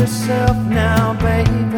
yourself now, baby.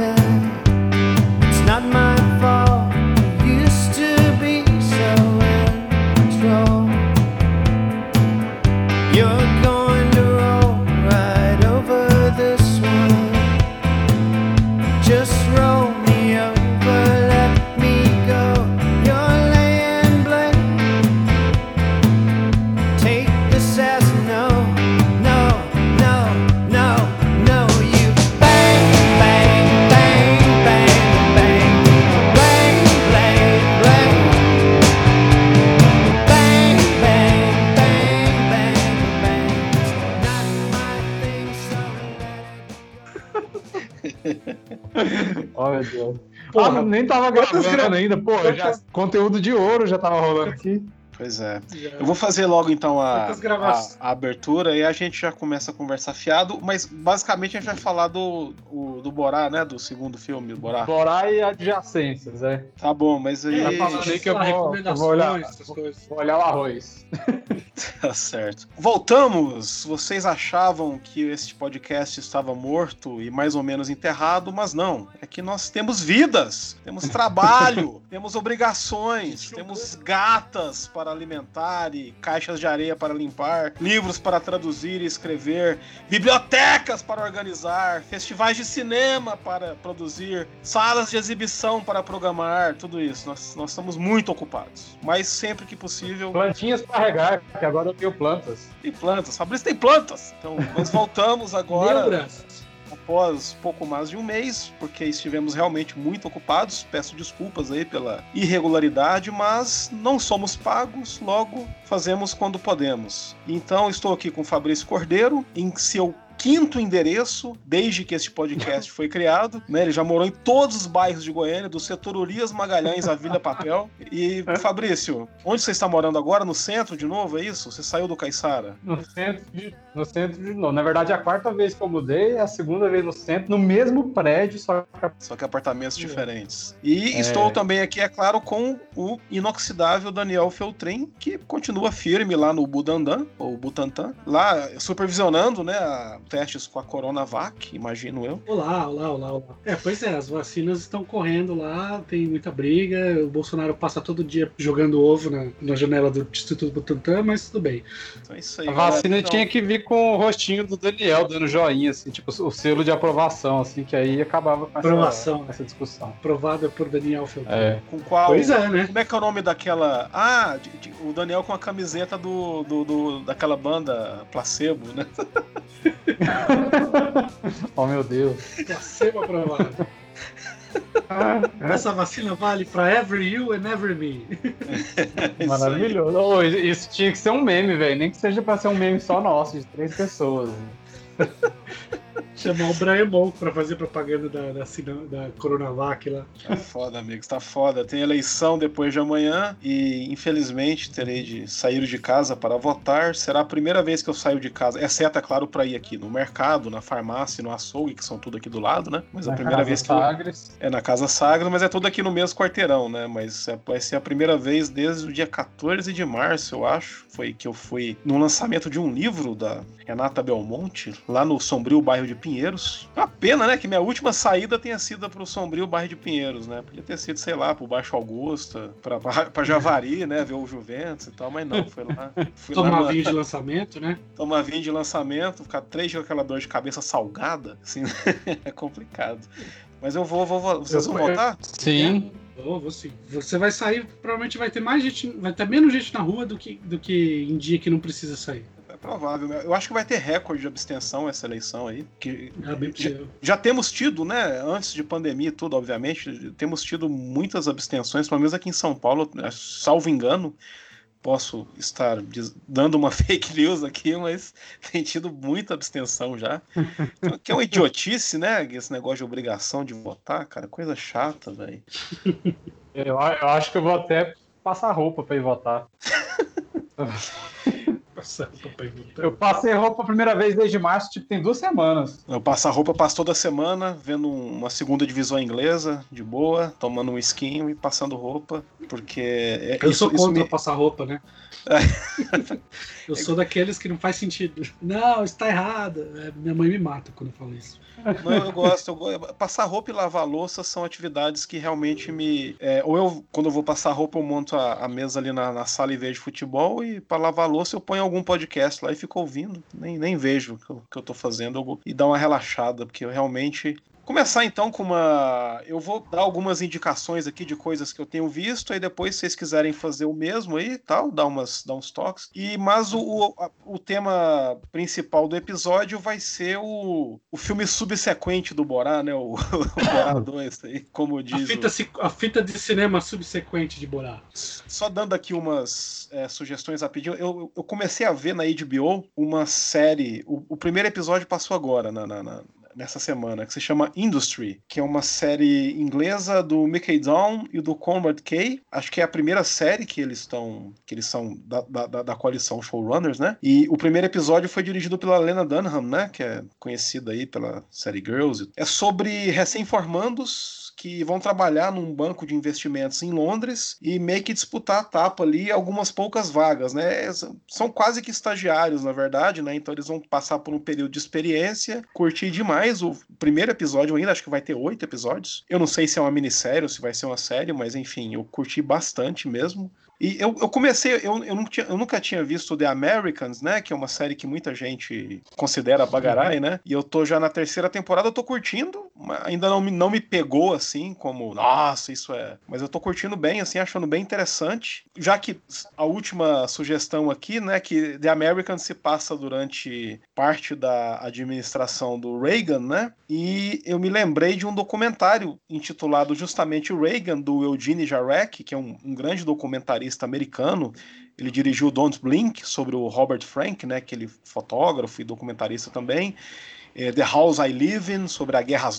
Nem tava gravando gra- ainda, pô. Já, conteúdo de ouro já tava rolando aqui. Pois é. Eu vou fazer logo então a, a, a abertura e a gente já começa a conversar fiado, mas basicamente a gente vai falar do, o- do Borá, né? Do segundo filme, do Borá. Borá e adjacências, é. Tá bom, mas aí. Vai falando aí que eu vou, eu recomendações, vou olhar, essas coisas. vou olhar o arroz. Tá certo. Voltamos! Vocês achavam que este podcast estava morto e mais ou menos enterrado, mas não. É que nós temos vidas, temos trabalho, temos obrigações, temos gatas para alimentar e caixas de areia para limpar, livros para traduzir e escrever, bibliotecas para organizar, festivais de cinema para produzir, salas de exibição para programar, tudo isso. Nós, nós estamos muito ocupados. Mas sempre que possível, Plantinhas pra regar, que agora eu tenho plantas. tem plantas. Fabrício tem plantas. Então, nós voltamos agora. Após pouco mais de um mês, porque estivemos realmente muito ocupados. Peço desculpas aí pela irregularidade, mas não somos pagos, logo fazemos quando podemos. Então, estou aqui com Fabrício Cordeiro, em seu quinto endereço desde que este podcast foi criado, né? Ele já morou em todos os bairros de Goiânia, do setor Urias Magalhães à Vila Papel. E Fabrício, onde você está morando agora? No centro de novo, é isso? Você saiu do Caiçara? No centro de, no centro de novo. Na verdade, é a quarta vez que eu mudei, é a segunda vez no centro, no mesmo prédio, só que Só que apartamentos diferentes. E É. estou também aqui, é claro, com o inoxidável Daniel Feltrin, que continua firme lá no Budandan, ou Butantan, lá supervisionando, né, a- testes com a Coronavac, imagino eu. Olá, olá, olá, olá. É, pois é, as vacinas estão correndo lá, tem muita briga. O Bolsonaro passa todo dia jogando ovo na, na janela do Instituto Butantan, mas tudo bem. Então é isso aí. a vacina Então, tinha que vir com o rostinho do Daniel dando joinha, assim, tipo, o selo de aprovação, assim, que aí acabava com essa, Aprovação. essa discussão. Aprovada por Daniel Feltrin. É. Com qual... Pois é, né? Como é que é o nome daquela... Ah, de- de- o Daniel com a camiseta do, do, do- daquela banda Placebo, né? oh, meu Deus. Placebo aprovado. Essa vacina vale pra every you and every me. É Maravilhoso. Ô, isso tinha que ser um meme, velho. Nem que seja pra ser um meme só nosso, de três pessoas. Chamar o Brian Monk pra fazer propaganda da, da, da Coronavac lá. Tá foda, amigos, tá foda. Tem eleição depois de amanhã e infelizmente terei de sair de casa para votar. Será a primeira vez que eu saio de casa, exceto, é claro, para ir aqui no mercado, na farmácia, no açougue, que são tudo aqui do lado, né? Mas a Na primeira Casa vez que eu. Sagres. É na Casa Sagra, mas é tudo aqui no mesmo quarteirão, né? Mas é- vai ser a primeira vez desde o dia 14 de março, eu acho. Foi que eu fui no lançamento de um livro da Renata Belmonte, lá no sombrio bairro de Pinheiros. Uma pena, né? Que minha última saída tenha sido pro sombrio bairro de Pinheiros, né? Podia ter sido, sei lá, pro Baixo Augusta, pra, pra, pra Javari, né? Ver o Juventus e tal, mas não, foi lá. Fui lá Tomar na- vinho de lançamento, né? tomar vinho de lançamento, ficar três dias com aquela dor de cabeça salgada, assim, é complicado. Mas eu vou, vou, vou vocês vão Eu- votar? Sim. Vou, vou sim. Você vai sair, provavelmente vai ter mais gente, vai ter menos gente na rua do que, do que em dia que não precisa sair. É provável. Eu acho que vai ter recorde de abstenção essa eleição aí. Que É possível. já temos tido, né? Antes de pandemia e tudo, obviamente, temos tido muitas abstenções, pelo menos aqui em São Paulo, salvo engano. Posso estar dando uma fake news aqui, mas tem tido muita abstenção já. Que é uma idiotice, né? Esse negócio de obrigação de votar, cara. Coisa chata, velho. Eu, eu acho que eu vou até passar roupa pra ir votar. Perguntando. Eu passei roupa a primeira vez desde março, tipo, tem duas semanas. Eu passo a roupa, passo toda semana, vendo uma segunda divisão inglesa, de boa, tomando um esquinho e passando roupa, porque... é- Eu isso- sou isso contra me- passar roupa, né? eu sou daqueles que não faz sentido. Não, está errado. É, minha mãe me mata quando eu falo isso. Não, eu gosto, eu gosto. Passar roupa e lavar louça são atividades que realmente me. é, ou eu, quando eu vou passar roupa, eu monto a, a mesa ali na, na sala e vejo futebol, e para lavar louça eu ponho algum podcast lá e fico ouvindo. Nem, nem vejo o que eu, tô fazendo eu- e dá uma relaxada, porque eu realmente. Começar então com uma. Eu vou dar algumas indicações aqui de coisas que eu tenho visto, aí depois, se vocês quiserem fazer o mesmo aí, tal, dar, umas, dar uns toques. E, mas o, o, a- o tema principal do episódio vai ser o, o filme subsequente do Borá, né? O, o Borá 2 aí, como A diz. o- fita, ci- a fita de cinema subsequente de Borá. só dando aqui umas é, sugestões rapidinho, eu, eu comecei a ver na HBO uma série. O, o primeiro episódio passou agora, na, na- na- nessa semana, que se chama Industry, que é uma série inglesa do Mickey Down e do Conrad Kay. Acho que é a primeira série que eles estão. que eles são da, da, da- coalição Showrunners, né? E o primeiro episódio foi dirigido pela Lena Dunham, né? Que é conhecida aí pela série Girls. É sobre recém-formandos que vão trabalhar num banco de investimentos em Londres e meio que disputar a tapa ali algumas poucas vagas, né? São quase que estagiários, na verdade, né? Então eles vão passar por um período de experiência, curtir demais o primeiro episódio ainda, acho que vai ter oito episódios. Eu não sei se é uma minissérie ou se vai ser uma série, mas enfim, eu curti bastante mesmo. E eu, eu comecei, eu, eu, tinha- eu nunca tinha visto The Americans, né? Que é uma série que muita gente considera bagarai, né? E eu tô já na terceira temporada, eu tô curtindo, ainda não me, não me pegou assim, como, nossa, isso é. Mas eu tô curtindo bem, assim, achando bem interessante. Já que a última sugestão aqui, né? Que The Americans se passa durante parte da administração do Reagan, né? E eu me lembrei de um documentário intitulado justamente Reagan, do Eugene Jarek, que é um, um grande documentarista americano. Ele dirigiu Don't Blink sobre o Robert Frank, né? Aquele fotógrafo e documentarista também. É, The House I Live In, sobre a guerra,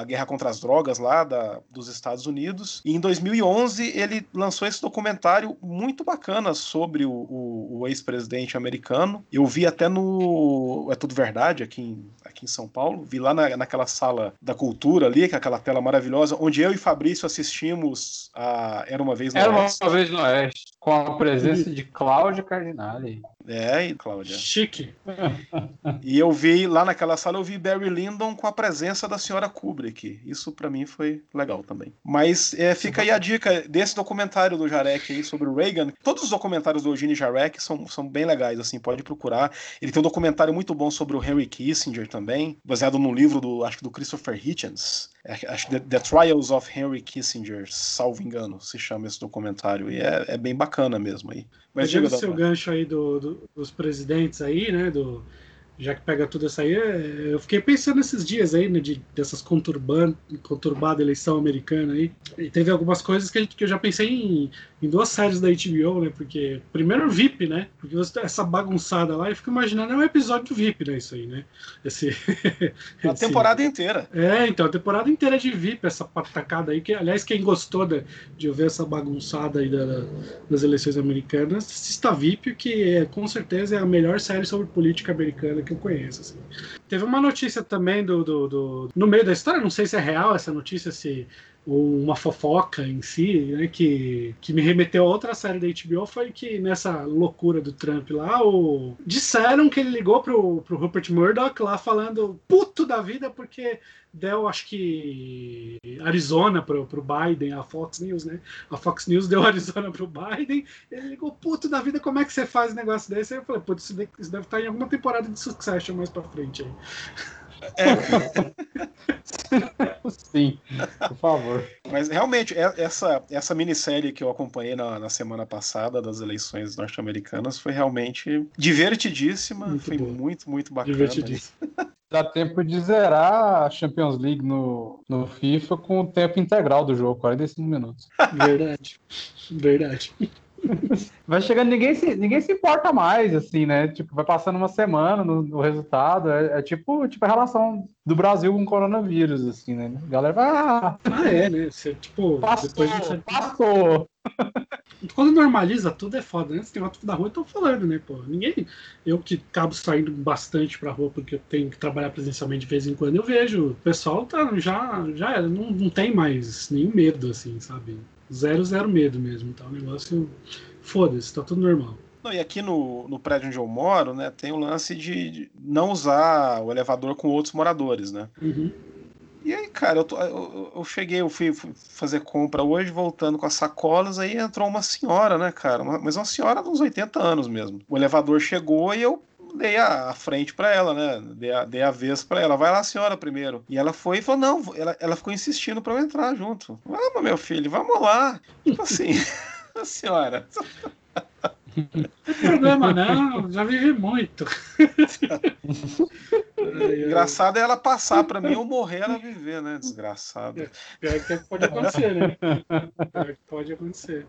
a guerra contra as drogas lá da- dos Estados Unidos. E em 2011 ele lançou esse documentário muito bacana sobre o, o- o ex-presidente americano. Eu vi até no É Tudo Verdade, aqui em, aqui em São Paulo. Vi lá na, naquela sala da cultura ali, com aquela tela maravilhosa, onde eu e Fabrício assistimos a Era Uma Vez no Era uma Oeste. vez no Oeste, com a presença de Cláudia Cardinale. É, e Cláudia. Chique. E eu vi lá naquela sala, eu vi Barry Lyndon com a presença da senhora Kubrick. Isso pra mim foi legal também. Mas é, fica aí a dica desse documentário do Jarek aí sobre o Reagan. Todos os documentários do Eugene Jarek são, são bem legais, assim, pode procurar. Ele tem um documentário muito bom sobre o Henry Kissinger também, baseado no livro do, acho que do Christopher Hitchens. É, acho que The, Trials of Henry Kissinger, salvo engano, se chama esse documentário. E é, é bem bacana mesmo aí. Mas Pegando diga, seu Daniel. gancho aí do, do- dos presidentes aí, né? Do, já que pega tudo isso aí, é, eu fiquei pensando nesses dias aí, né? De, dessas conturban, conturbada eleição americana aí. E teve algumas coisas que, a gente- que eu já pensei em, em duas séries da HBO, né? Porque, primeiro VIP, né? Porque você tem essa bagunçada lá, eu fico imaginando, é um episódio do VIP, né? Isso aí, né? Esse, A esse- temporada inteira. é, então, a temporada inteira de VIP, essa patacada aí, que, aliás, quem gostou de eu ver essa bagunçada aí da- das eleições americanas, assista VIP, que é, com certeza é a melhor série sobre política americana que eu conheço. assim. Teve uma notícia também do, do, do- No meio da história, não sei se é real essa notícia, se ou uma fofoca em si, né, que, que me remeteu a outra série da HBO, foi que nessa loucura do Trump lá, o... disseram que ele ligou pro, pro Rupert Murdoch lá falando puto da vida porque deu, acho que Arizona pro, pro Biden, a Fox News, né? A Fox News deu Arizona pro Biden, ele ligou puto da vida, como é que você faz um negócio desse? Aí eu falei, putz, isso deve, estar em alguma temporada de Succession mais pra frente aí. Sim, por favor. Mas realmente, é- essa, essa minissérie que eu acompanhei na, na semana passada das eleições norte-americanas foi realmente divertidíssima. Muito foi boa. muito, muito bacana. Divertidíssimo. Dá tempo de zerar a Champions League no, no FIFA com o tempo integral do jogo, 45 minutos. Verdade. Verdade. Vai chegando, ninguém se, ninguém se importa mais, assim, né? Tipo, vai passando uma semana no, no resultado. É, é tipo, tipo a relação do Brasil com o coronavírus, assim, né? A galera vai. Ah, Ah, é, né? Você, tipo, passou, depois de você... passou. Quando normaliza tudo é foda, né? Tem da rua, eu tô falando, né, pô? Ninguém. Eu que acabo saindo bastante pra rua porque eu tenho que trabalhar presencialmente de vez em quando, eu vejo. O pessoal tá, já, já era, não, não tem mais nenhum medo, assim, sabe? Zero, zero medo mesmo. Tá? O negócio. Foda-se, tá tudo normal. Não, e aqui no, no prédio onde eu moro, né, tem o lance de, de não usar o elevador com outros moradores, né? Uhum. E aí, cara, eu, tô- eu- eu cheguei, eu fui, fui fazer compra hoje, voltando com as sacolas, aí entrou uma senhora, né, cara? Uma- mas uma senhora de uns 80 anos mesmo. O elevador chegou e eu dei a, a frente pra ela, né? Dei a, dei a vez pra ela. Vai lá, senhora, primeiro. E ela foi e falou: não, ela, ela ficou insistindo pra eu entrar junto. Vamos, meu filho, vamos lá. Tipo assim, a senhora. Não tem problema, não, já vivi muito. Engraçado é ela passar pra mim ou morrer ela viver, né? Desgraçado. Pior que pode acontecer, né? Pior que pode acontecer.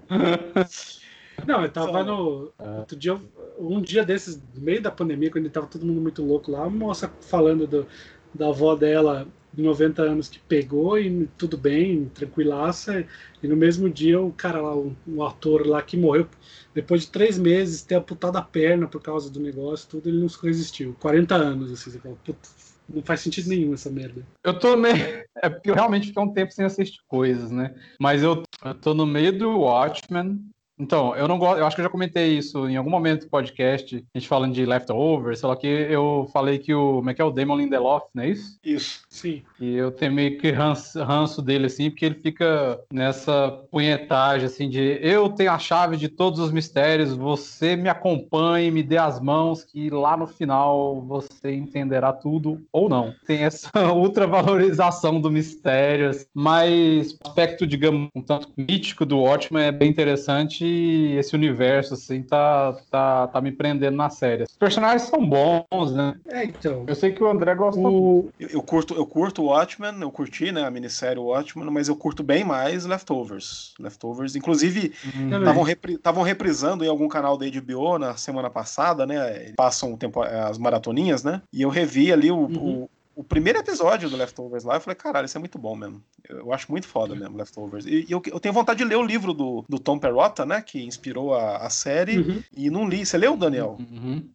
Não, eu tava no. Outro dia, um dia desses, no meio da pandemia, quando tava todo mundo muito louco lá, uma moça falando do, da avó dela de 90 anos que pegou e tudo bem, tranquilaça. E no mesmo dia, o cara lá, o, o ator lá que morreu depois de três meses, ter amputado a perna por causa do negócio, tudo, ele não resistiu. 40 anos, assim, você fala, puta, não faz sentido nenhum essa merda. Eu tô meio. É porque eu realmente fiquei um tempo sem assistir coisas, né? Mas eu, eu tô no meio do Watchmen. Então, eu não gosto. Eu acho que eu já comentei isso em algum momento do podcast, a gente falando de leftovers, sei lá que eu falei que o. Como é que é o Damon Lindelof, não é isso? Isso. Sim. E eu tenho meio que ranço, ranço dele, assim, porque ele fica nessa punhetagem, assim, de eu tenho a chave de todos os mistérios, você me acompanhe, me dê as mãos, que lá no final você entenderá tudo ou não. Tem essa ultravalorização do mistério, assim. mas o aspecto, digamos, um tanto mítico do Watchmen é bem interessante esse universo, assim, tá, tá, tá me prendendo na série. Os personagens são bons, né? É, então. Eu sei que o André gosta O, Eu, eu curto, eu curto Watchmen, eu curti, né, a minissérie Watchmen, mas eu curto bem mais Leftovers. Leftovers, inclusive, estavam repri, tavam reprisando em algum canal da HBO na semana passada, né? Passam o tempo, as maratoninhas, né? E eu revi ali o, Uhum. o, o primeiro episódio do Leftovers lá. Eu falei, caralho, isso é muito bom mesmo. Eu, eu acho muito foda mesmo, Leftovers. E, e eu, eu tenho vontade de ler o livro do, do Tom Perrotta, né? Que inspirou a, a série. Uhum. E não li. Você leu, Daniel? Uhum.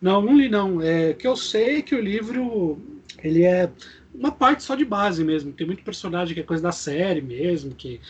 Não, não li não. É que eu sei que o livro ele é uma parte só de base mesmo. Tem muito personagem que é coisa da série mesmo, que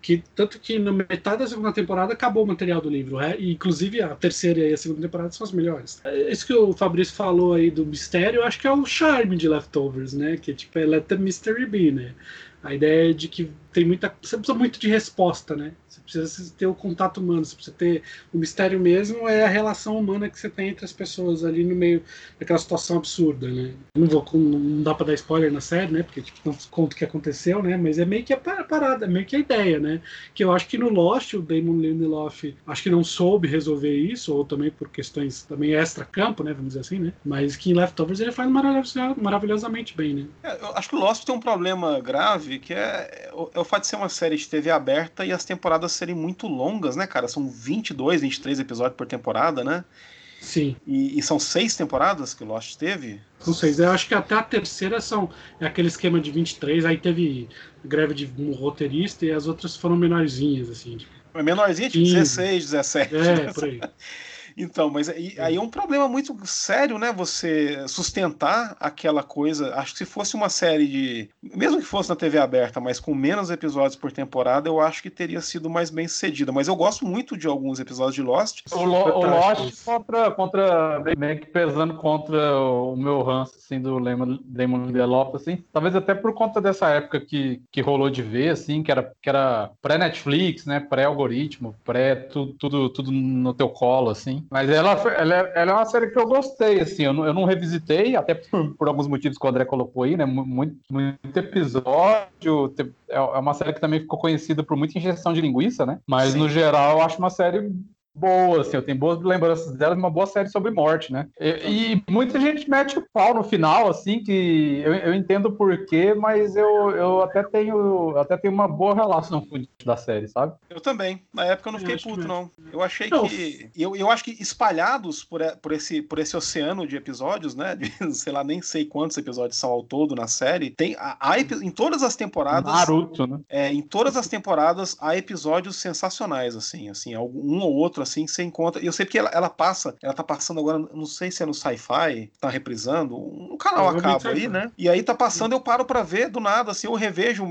que tanto que na metade da segunda temporada acabou o material do livro, é? e inclusive a terceira e a segunda temporada são as melhores. É, Isso que o Fabrício falou aí do mistério, eu acho que é o charme de Leftovers, né? Que tipo é Let the Mystery Be, né? A ideia é de que tem muita. Você precisa muito de resposta, né? Você precisa ter o contato humano, você precisa ter. O mistério mesmo é a relação humana que você tem entre as pessoas ali no meio daquela situação absurda, né? Não vou não dá pra dar spoiler na série, né? Porque tipo, não conta o que aconteceu, né? Mas é meio que a par- parada, é meio que a ideia, né? Que eu acho que no Lost o Damon Lindelof acho que não soube resolver isso, ou também por questões também extra-campo, né? Vamos dizer assim, né? Mas que em Leftovers ele faz maravilhosa- maravilhosamente bem, né? É, eu acho que o Lost tem um problema grave, que é, é é o fato de ser uma série de TV aberta e as temporadas serem muito longas, né, cara? São 22, 23 episódios por temporada, né? Sim. E, e são seis temporadas que o Lost teve. Não sei, eu acho que até a terceira são é aquele esquema de 23, aí teve greve de um roteirista e as outras foram menorzinhas, assim. tipo, menorzinha 15. 16, 17. É, por aí. Então, mas aí, aí é um problema muito sério, né? Você sustentar aquela coisa. Acho que se fosse uma série de. Mesmo que fosse na TV aberta, mas com menos episódios por temporada, eu acho que teria sido mais bem sucedida. Mas eu gosto muito de alguns episódios de Lost. O, Lo, o. Lost contra, contra. meio que pesando contra o meu ranço, assim, do Lemon- Damon Lindelof, assim. Talvez até por conta dessa época que, que rolou de ver, assim, que era, que era pré-Netflix, né? Pré-algoritmo, pré tudo, tudo, tudo no teu colo, assim. Mas ela, ela, é- ela é uma série que eu gostei, assim. Eu não, eu não revisitei, até por, por alguns motivos que o André colocou aí, né? mu- Muito, muito episódio. É é uma série que também ficou conhecida por muita injeção de linguiça, né? Mas Sim. no geral eu acho uma série boa, assim, eu tenho boas lembranças dela, uma boa série sobre morte, né? E, e muita gente mete o pau no final, assim, que eu, eu entendo o porquê, mas eu, eu até tenho eu até tenho uma boa relação com o da série, sabe? Eu também. Na época eu não Eu fiquei acho puto, que- não. Eu achei Não. que. Eu, eu acho que espalhados por, por, esse, por esse oceano de episódios, né? De, sei lá, nem sei quantos episódios são ao todo na série. Tem. Há, há epi- em todas as temporadas. Naruto, né? É, em todas as temporadas há episódios sensacionais, assim, assim, algum- um ou outro, assim, você encontra. E eu sei porque ela, ela passa, ela tá passando agora, não sei se é no Sci-Fi, tá reprisando, um canal a Provavelmente cabo aí, Sci-Fi. né? E aí tá passando, eu paro pra ver, do nada, assim, eu revejo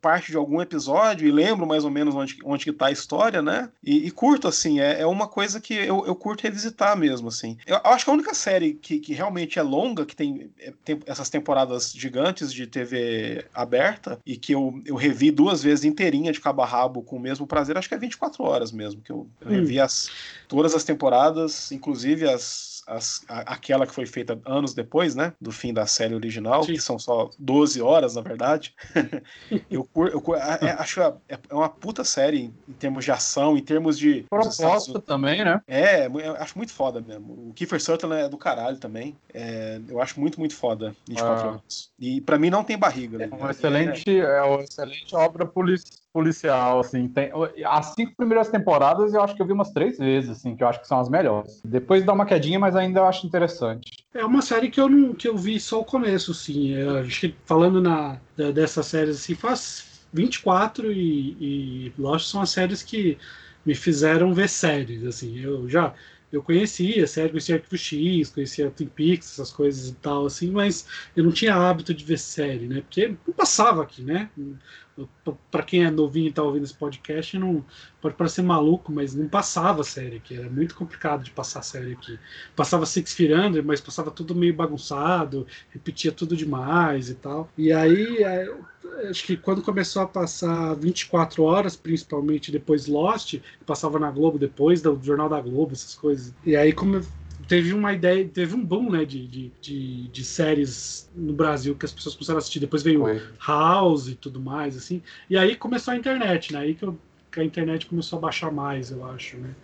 parte de algum episódio e lembro mais ou menos onde, onde que tá a história, né? E, e curto, assim, é, é uma coisa que eu, eu curto revisitar mesmo, assim. Eu, eu acho que a única série que, que realmente é longa, que tem, é, tem essas temporadas gigantes de TV aberta, e que eu, eu revi duas vezes inteirinha de cabo a rabo com o mesmo prazer, acho que é 24 horas mesmo, que eu, eu Hum. revi as, todas as temporadas, inclusive as, as, a- aquela que foi feita anos depois, né, do fim da série original, Sim. que são só 12 horas, na verdade. eu, eu é- é- acho é, é uma puta série em, termos de ação, em termos de... Proposta também, né? É, eu acho muito foda mesmo. O Kiefer Sutherland é do caralho também. É, eu acho muito, muito foda 24 Ah. horas. E pra mim não tem barriga. É né? uma excelente, é uma excelente obra polici- policial, assim. Tem, as cinco primeiras temporadas eu acho que eu vi umas três vezes, assim, que eu acho que são as melhores. Depois dá uma quedinha, mas ainda eu acho interessante. É uma série que eu não que eu vi só o começo, sim. Acho que falando na dessas séries assim, faz 24 e, e Lost são as séries que me fizeram ver séries, assim. Eu já eu conhecia série, conhecia Arquivo X, conhecia Twin Peaks, essas coisas e tal, assim, mas eu não tinha hábito de ver série, né? Porque não passava aqui, né? Para quem é novinho e tá ouvindo esse podcast, não pode parecer maluco, mas não passava série aqui. Era muito complicado de passar série aqui. Passava Six Feet Under, mas passava tudo meio bagunçado, repetia tudo demais e tal. E aí, acho que quando começou a passar 24 horas, principalmente depois Lost, passava na Globo depois, do Jornal da Globo, essas coisas. E aí, como teve uma ideia, teve um boom, né, de, de, de, de séries no Brasil que as pessoas começaram a assistir. Depois veio Foi. House e tudo mais, assim. E aí começou a internet, né? Aí que, eu- que a internet começou a baixar mais, eu acho, né?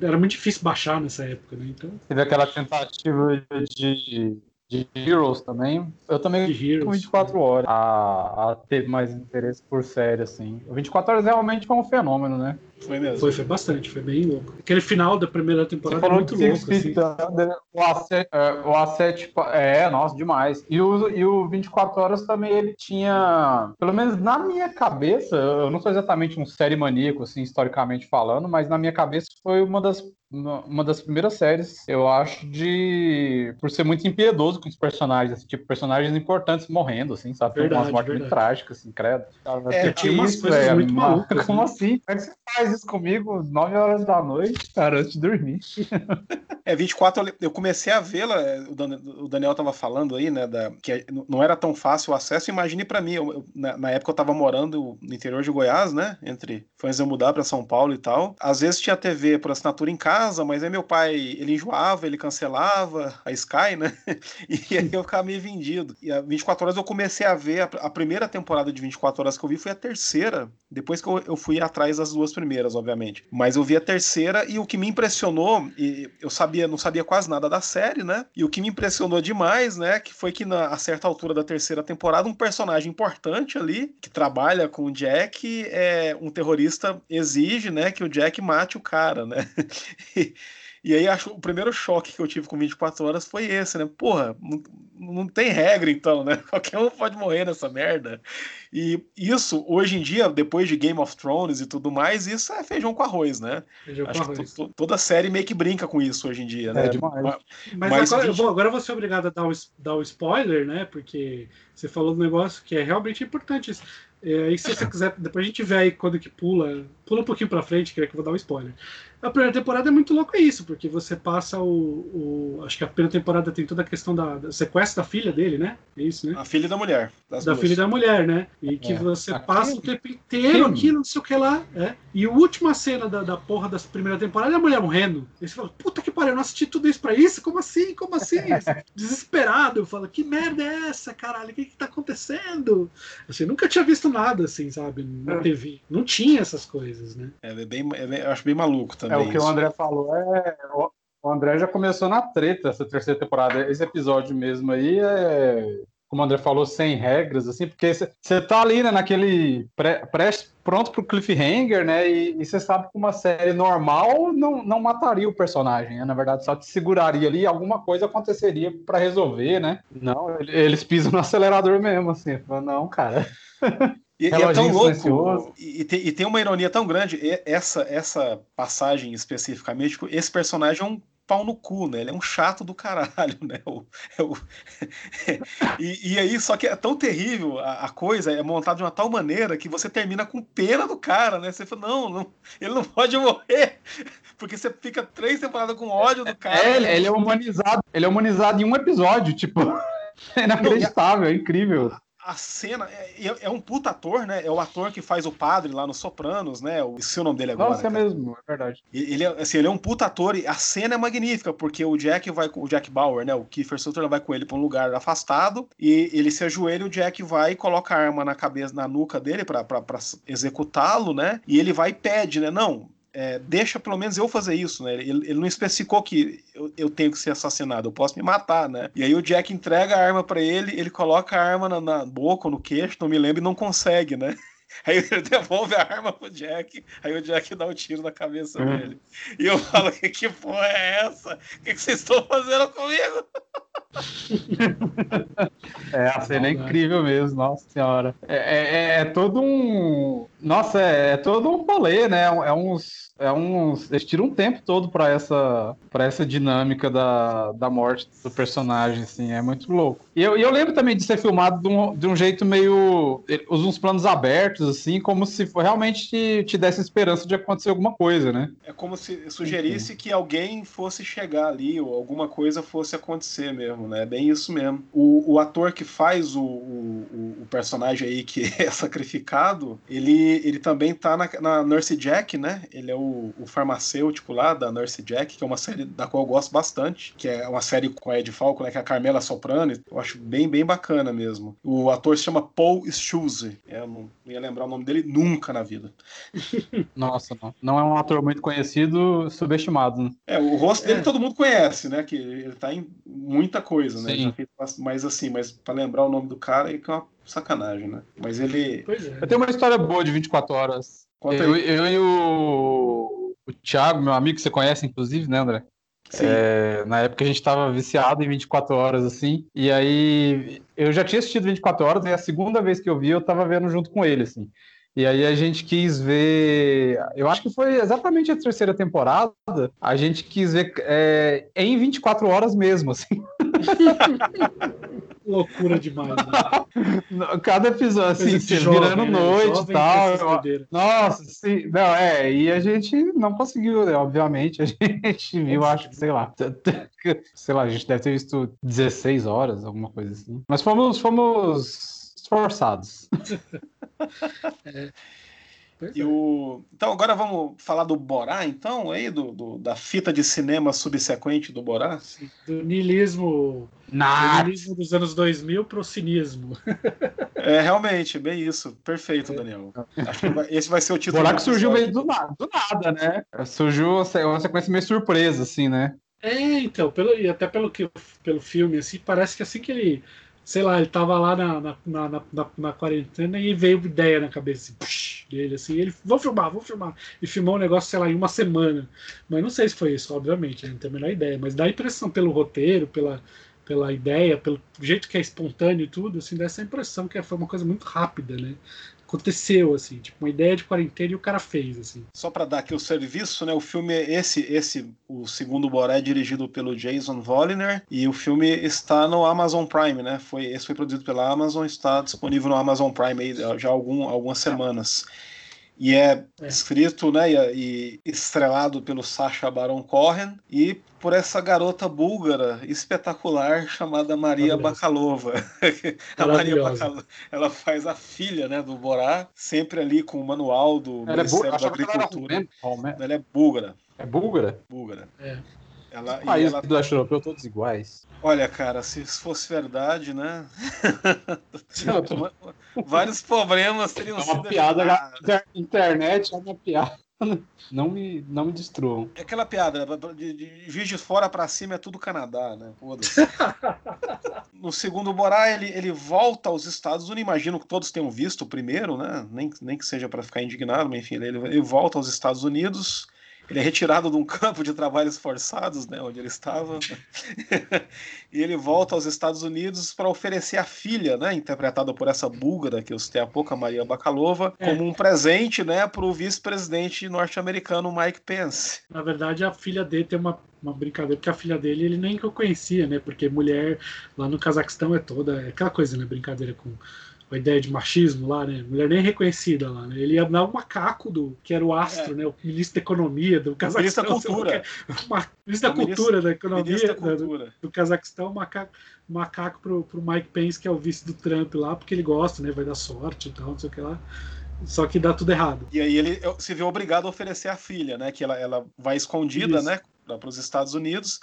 Era muito difícil baixar nessa época, né? Então, Teve aquela tentativa de, de Heroes também. Eu também com 24 horas a, a ter mais interesse por série, assim. O 24 horas realmente foi um fenômeno, né? Foi mesmo. Foi, foi bastante, foi bem louco. Aquele final da primeira Você temporada é falou muito que louco, assim. Feet Under, o A7, é, o A7, é, nossa, demais. E o, e o 24 Horas também, ele tinha, pelo menos na minha cabeça, eu não sou exatamente um série maníaco, assim, historicamente falando, mas na minha cabeça foi uma das, uma, das primeiras séries, eu acho, de... por ser muito impiedoso com os personagens, assim, tipo, personagens importantes morrendo, assim, sabe? Tem Verdade, umas mortes muito trágicas, assim, credo. Cara, É, tinha umas isso, coisas velho? muito Ma- malucas, Como né? assim? Como é que você faz isso comigo 9 horas da noite, cara, antes de dormir? É, 24 eu, comecei a vê-la, é, o Dan- o Daniel tava falando aí, né, da, que é- não era tão fácil o acesso, imagine pra mim, eu- na, na época eu tava morando no interior de Goiás, né, entre, foi antes de eu mudar pra São Paulo e tal, às vezes tinha TV por assinatura em casa, mas aí meu pai, ele enjoava, ele cancelava a Sky, né, e aí eu ficava meio vendido, e a 24 Horas eu comecei a ver, a, a primeira temporada de 24 Horas que eu vi foi a terceira, depois que eu, eu fui atrás das duas primeiras, obviamente, mas eu vi a terceira e o que me impressionou, e eu sabia, não sabia quase nada da série, né? E o que me impressionou demais, né, que foi que na a certa altura da terceira temporada um personagem importante ali que trabalha com o Jack, é um terrorista exige, né, que o Jack mate o cara, né? E, e aí acho o primeiro choque que eu tive com 24 horas foi esse, né? Porra, não, não tem regra então, né? Qualquer um pode morrer nessa merda. E isso, hoje em dia, depois de Game of Thrones e tudo mais, isso é feijão com arroz, né? Feijão com Acho que arroz. to- to- toda série meio que brinca com isso hoje em dia, né? É demais. Ma- Mas, Mas agora, eu 20 vou, agora eu vou ser obrigado a dar o, dar o spoiler, né? Porque você falou do negócio que é realmente importante. isso. É, aí se você quiser, depois a gente vê aí quando que pula, pula um pouquinho pra frente, que é que eu vou dar um spoiler. A primeira temporada é muito louco é isso, porque você passa o, o- Acho que a primeira temporada tem toda a questão da, da sequestro da filha dele, né? É isso, né? A filha da mulher. Das da duas. filha da mulher, né? E que É. você Aquilo- passa o tempo inteiro aquilo, não sei o que lá. É. E a última cena da, da porra da primeira temporada é a mulher morrendo. E você fala, puta que pariu, eu não assisti tudo isso pra isso? Como assim? Como assim? Desesperado. Eu falo, que merda é essa, caralho? O que que tá acontecendo? Assim, eu nunca tinha visto nada, assim, sabe? Na TV. Não tinha essas coisas, né? É, é bem, é bem- eu acho bem maluco É o que o. André falou. É, o- André já começou na treta essa terceira temporada. Esse episódio mesmo aí é, como o André falou, sem regras, assim, porque você tá ali, né, naquele pré, pré- pronto pro cliffhanger, né? E você sabe que uma série normal não, não mataria o personagem, né? Na verdade, só te seguraria ali e alguma coisa aconteceria para resolver, né? Não, ele- eles pisam no acelerador mesmo, assim. Não, cara. E, e é tão louco, e, e tem, e tem uma ironia tão grande, essa, essa passagem especificamente, tipo, esse personagem é um pau no cu, né? Ele é um chato do caralho, né? O, é o- e, e aí, só que é tão terrível a, a coisa, é montada de uma tal maneira que você termina com pena do cara, né? Você fala, não, não ele não pode morrer, porque você fica três temporadas com ódio do cara. É, ele, ele é humanizado. Ele é humanizado em um episódio, tipo. É inacreditável, é incrível. A cena é, é- é um puta ator, né? É o ator que faz o padre lá nos Sopranos, né? O, esqueci o nome dele agora. Nossa, é mesmo, é verdade. Ele é, assim, ele é um puta ator e a cena é magnífica, porque o Jack vai com o Jack Bauer, né? O Kiefer Sutherland vai com ele pra um lugar afastado e ele se ajoelha, o Jack vai e coloca a arma na cabeça, na nuca dele pra executá-lo, né? E ele vai e pede, né? Não. É, deixa pelo menos eu fazer isso, né? Ele, ele não especificou que eu, eu tenho que ser assassinado, eu posso me matar, né? E aí o Jack entrega a arma pra ele, ele coloca a arma na, na boca ou no queixo, não me lembro, e não consegue, né? Aí ele devolve a arma pro Jack, aí o Jack dá um tiro na cabeça Uhum. dele. E eu falo, que, que porra é essa? O que, que vocês estão fazendo comigo? É, a cena é incrível mesmo, nossa senhora. É, é- é todo um. Nossa, é, é todo um rolê, né? É uns. É uns. Eles tiram um tempo todo pra essa, pra essa dinâmica da, da morte do personagem, assim, é muito louco. E eu, e eu lembro também de ser filmado de um, de um jeito meio. Usa uns planos abertos, assim, como se realmente te, te desse esperança de acontecer alguma coisa, né? É como se sugerisse que alguém fosse chegar ali, ou alguma coisa fosse acontecer mesmo, né? É bem isso mesmo. O, o ator que faz o, o, o- o personagem aí que é sacrificado, ele, ele também tá na, na Nurse Jack, né? Ele é o, o farmacêutico lá da Nurse Jack, que é uma série da qual eu gosto bastante, que é uma série com a Ed Falco, né? Que é a Carmela Soprano. Eu acho bem, bem bacana mesmo. O ator se chama Paul Schulze. É, Eu não ia lembrar o nome dele nunca na vida. Nossa, não. Não é um ator muito conhecido, subestimado, né? É, o rosto dele É. todo mundo conhece, né? Que ele tá em muita coisa, né? Sim. Fez mas assim, mas pra lembrar o nome do cara é que é uma sacanagem, né? Mas ele. Pois é. Eu tenho uma história boa de 24 horas. Conta eu, aí. eu e o, o Thiago, meu amigo, que você conhece, inclusive, né, André? Sim. É, na época a gente tava viciado em 24 horas, assim. E aí eu já tinha assistido 24 horas, e a segunda vez que eu vi, eu tava vendo junto com ele, assim. E aí a gente quis ver. Eu acho que foi exatamente a terceira temporada. A gente quis ver é, em 24 horas mesmo, assim. Loucura demais. Né? Cada episódio, assim, você jovem, virando né? noite e tal. Nossa, sim. Não, é, e a gente não conseguiu, né? Obviamente, a gente viu, acho que, sei lá. Sei lá, a gente deve ter visto 16 horas, alguma coisa assim. Mas fomos, fomos esforçados. Pois E é. o... Então agora vamos falar do Borá, então, aí, do, do- da fita de cinema subsequente do Borá. Assim, Do niilismo, do Nada. niilismo dos anos 2000 pro cinismo. É, realmente, bem isso. Perfeito, Daniel. Acho que vai- esse vai ser o título. Borá que surgiu meio do nada, do nada, né? Surgiu uma sequência meio surpresa, assim, né? É, então, pelo, e até pelo, que, pelo filme, assim, parece que assim que ele, sei lá, ele tava lá na, na, na, na- na- na quarentena e veio ideia na cabeça assim, dele, assim, ele, vou filmar, vou filmar. E filmou um negócio, sei lá, em uma semana. Mas não sei se foi isso, obviamente, não tem a menor ideia, mas dá a impressão pelo roteiro, pela, pela ideia, pelo jeito que é espontâneo e tudo, assim, dá essa impressão que foi uma coisa muito rápida, né? Aconteceu, assim, tipo, uma ideia de quarentena e o cara fez, assim. Só para dar aqui o serviço, né? O filme é esse, esse, o segundo Borá é dirigido pelo Jason Voliner e o filme está no Amazon Prime, né? Foi, esse foi produzido pela Amazon, está disponível no Amazon Prime aí já há algum, algumas semanas. E é, É. escrito, né, e, e estrelado pelo Sacha Baron Cohen e por essa garota búlgara espetacular chamada Maria. Bakalova. a Maria. Bakalova, ela faz a filha, né, do Borá, sempre ali com o manual do Ela é Ministério búlgara, da ela era Agricultura. romena. Romena. Ela é búlgara, É búlgara? búlgara. É. Ela, Os países ela- do leste europeu todos iguais. olha, cara, se isso fosse verdade, né? Eu tô- vários problemas teriam É sido uma piada. evitados. Inter- Internet é uma piada. Não me, não me destruam. É aquela piada, de, de Juiz de Fora pra cima é tudo Canadá, né? Foda-se. no segundo Borá, ele, ele volta aos Estados Unidos. Imagino que todos tenham visto o primeiro, né? Nem, nem que seja pra ficar indignado, mas enfim, ele, ele volta aos Estados Unidos. Ele é retirado de um campo de trabalhos forçados, né, onde ele estava, e ele volta aos Estados Unidos para oferecer a filha, né, interpretada por essa búlgara que eu citei há pouco, a Maria Bakalova, É. como um presente, né, para o vice-presidente norte-americano Mike Pence. Na verdade, a filha dele tem uma, uma brincadeira, porque a filha dele ele nem que eu conhecia, né? Porque mulher lá no Cazaquistão é toda. É aquela coisa, né? Brincadeira com a ideia de machismo lá, né? Mulher nem reconhecida lá, né? Ele ia dar o macaco do, que era o astro, né? O ministro da economia do É. Ministro Cazaquistão. da Cultura. sei lá o que é. Ma- Ministro da Cultura, da Economia da da- do, Cultura. do Cazaquistão, macaco, macaco pro, pro Mike Pence, que é o vice do Trump lá, porque ele gosta, né? Vai dar sorte e tal, não sei o que lá. Só que dá tudo errado. E aí ele se vê obrigado a oferecer a filha, né, que ela, ela vai escondida, Isso. né, para os Estados Unidos,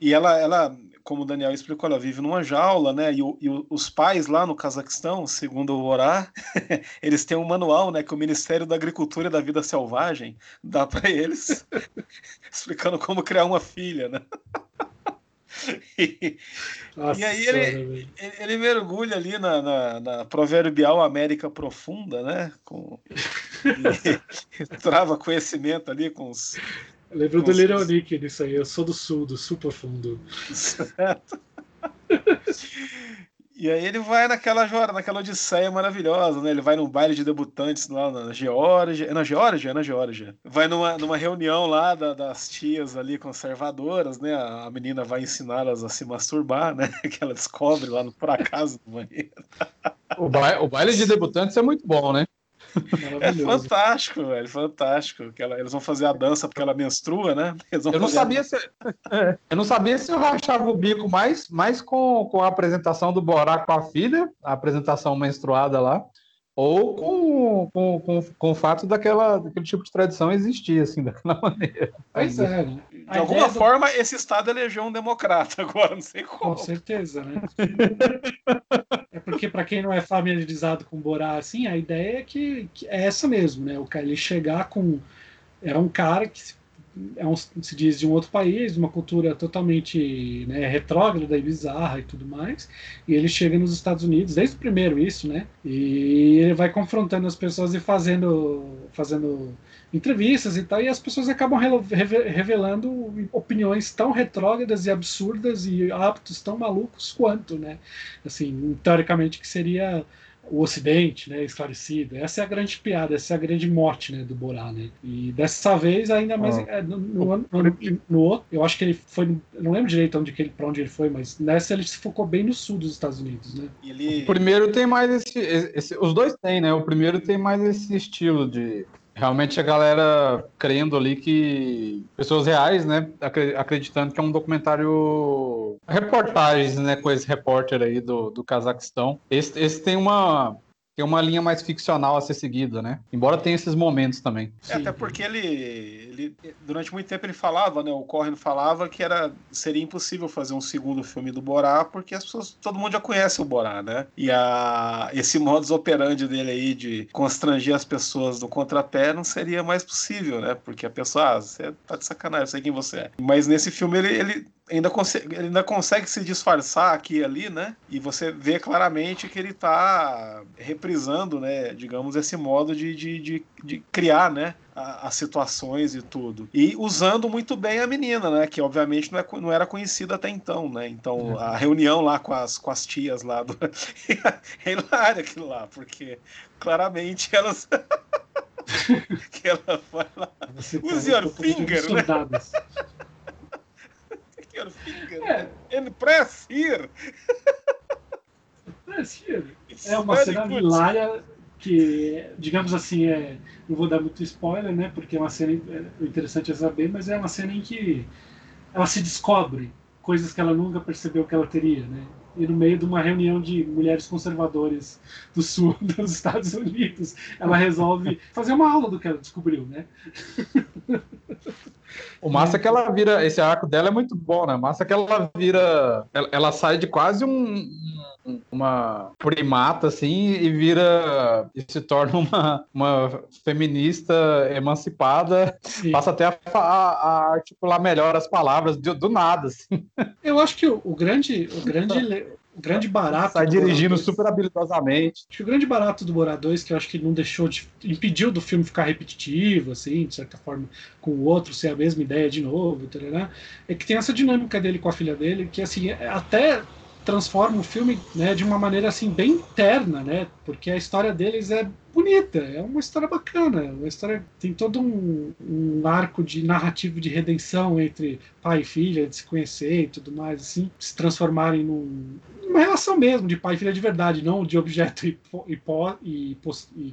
E ela, ela, como o Daniel explicou, ela vive numa jaula, né? E, o- e o- os pais lá no Cazaquistão, segundo o Orá, eles têm um manual, né? Que o Ministério da Agricultura e da Vida Selvagem dá para eles, explicando como criar uma filha, né? E Nossa E aí ele- ele, ele mergulha ali na, na, na proverbial América Profunda, né? Com, e trava conhecimento ali com os, Eu lembro do Little. Nick nisso aí. Eu sou do sul, do sul profundo. Certo. E aí ele vai naquela jora, naquela odisseia maravilhosa, né? Ele vai num baile de debutantes lá na Geórgia. É na Geórgia? É na Geórgia. Vai numa, numa reunião lá da- das tias ali conservadoras, né? A, a menina vai ensiná-las a se masturbar, né? Que ela descobre lá no por acaso do banheiro. O, ba- o baile de debutantes é muito bom, né? É fantástico, velho. Fantástico. Que ela- eles vão fazer a dança porque ela menstrua, né? Eles vão Eu não sabia se. Eu não sabia se eu rachava o bico mais, mais com, com a apresentação do Borá com a filha, a apresentação menstruada lá, ou com, com, com, com o fato daquela, daquele tipo de tradição existir, assim, daquela maneira. Pois é? De alguma ideia do- forma, esse Estado elegeu um democrata agora, não sei como. Com certeza, né? É porque, para quem não é familiarizado com Borá, assim, a ideia é que, que é essa mesmo, né? O cara ele chegar com. É um cara que se- é um, se diz de um outro país, uma cultura totalmente né, retrógrada e bizarra e tudo mais, e ele chega nos Estados Unidos, desde o primeiro isso, né? E ele vai confrontando as pessoas e fazendo, fazendo entrevistas e tal, e as pessoas acabam revelando opiniões tão retrógradas e absurdas e hábitos tão malucos quanto, né? Assim, teoricamente que seria o Ocidente, né, esclarecido. Essa é a grande piada, essa é a grande morte, né, do Borá, né? E dessa vez ainda mais Ah. é, no, no, no- no outro, eu acho que ele foi, não lembro direito onde que ele, para onde ele foi, mas nessa ele se focou bem no sul dos Estados Unidos, né? Ele... O primeiro tem mais esse, esse- Os dois tem, né? O primeiro tem mais esse estilo de. Realmente a galera crendo ali que. Pessoas reais, né? acre- Acreditando que é um documentário. Reportagens, né? Com esse repórter aí do, do Cazaquistão. Esse, esse tem uma. Tem uma linha mais ficcional a ser seguida, né? Embora tenha esses momentos também. É, até porque ele, ele, durante muito tempo ele falava, né, o Corrin falava que era, seria impossível fazer um segundo filme do Borá, porque as pessoas, todo mundo já conhece o Borá, né? E a, esse modus operandi dele aí de constranger as pessoas do contrapé não seria mais possível, né? Porque a pessoa, ah, você tá de sacanagem, eu sei quem você é. Mas nesse filme ele, ele ainda consegue, ainda consegue se disfarçar aqui e ali, né? E você vê claramente que ele tá reprisando, né, digamos, esse modo de, de, de, de criar, né, as situações e tudo. E usando muito bem a menina, né, que obviamente não, é, não era conhecida até então, né? Então a reunião lá com as, com as tias lá do... é hilário aquilo lá, porque claramente elas... que ela vai lá... Você Use your finger, né? Your finger, É. and press here. É, sim, It's É uma cena good. hilária que, digamos assim, é, não vou dar muito spoiler, né? Porque é uma cena é, o interessante é saber, mas é uma cena em que ela se descobre coisas que ela nunca percebeu que ela teria, né? E no meio de uma reunião de mulheres conservadoras do sul dos Estados Unidos, ela resolve fazer uma aula do que ela descobriu, né? O massa é que ela vira. Esse arco dela é muito bom, né? Massa é que ela vira. Ela, ela sai de quase um, uma primata, assim, e vira. e se torna uma, uma feminista emancipada, Sim. passa até a, a- a articular melhor as palavras do, do nada, assim. Eu acho que o, o grande, o grande, o grande barato. Sai do dirigindo Borá 2 super habilidosamente. Acho que o grande barato do Borá 2, que eu acho que não deixou de. impediu do filme ficar repetitivo, assim, de certa forma, com o outro ser a mesma ideia de novo, tarará, é que tem essa dinâmica dele com a filha dele, que assim, é- até transforma o filme né, de uma maneira assim bem interna, né? Porque a história deles é bonita, é uma história bacana, uma história tem todo um, um arco de narrativo de redenção entre pai e filha, de se conhecer e tudo mais, assim, se transformarem num, uma relação mesmo de pai e filha de verdade, não de objeto e, e, e,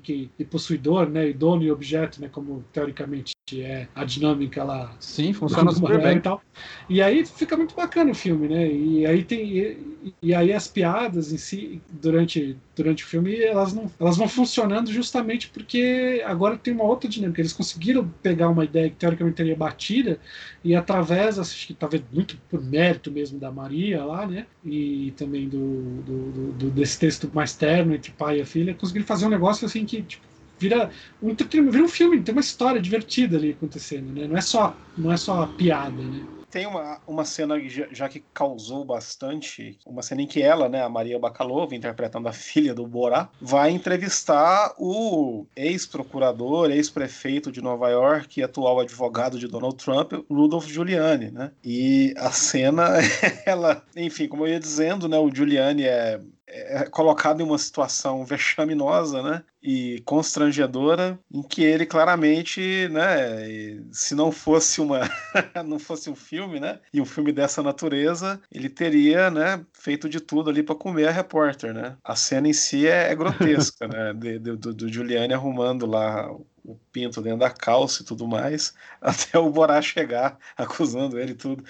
e e possuidor, né? E dono e objeto, né? Como teoricamente é a dinâmica lá Sim, funciona super bem. E, tal. e aí fica muito bacana o filme, né? E aí tem e, e aí as piadas em si durante durante o filme elas não elas vão funcionando justamente porque agora tem uma outra dinâmica. Eles conseguiram pegar uma ideia que teoricamente teria batida e através acho que talvez muito por mérito mesmo da Maria lá, né? E também do, do, do- desse texto mais terno entre pai e filha conseguiram fazer um negócio assim que tipo, vira um vira um filme, tem uma história divertida ali acontecendo, né? Não é só, não é só piada, né? Tem uma, uma cena já, já que causou bastante, uma cena em que ela, né, a Maria Bakalova, interpretando a filha do Borá, vai entrevistar o ex-procurador, ex-prefeito de Nova York e atual advogado de Donald Trump, Rudolph Giuliani, né? E a cena, ela, enfim, como eu ia dizendo, né, o Giuliani é é colocado em uma situação vexaminosa, né? E constrangedora, em que ele claramente, né? Se não fosse uma, não fosse um filme, né? E um filme dessa natureza, ele teria, né? Feito de tudo ali para comer a repórter, né? A cena em si é, é grotesca, né? De- de- do, do Giuliani arrumando lá o pinto dentro da calça e tudo mais, até o Borá chegar acusando ele e tudo.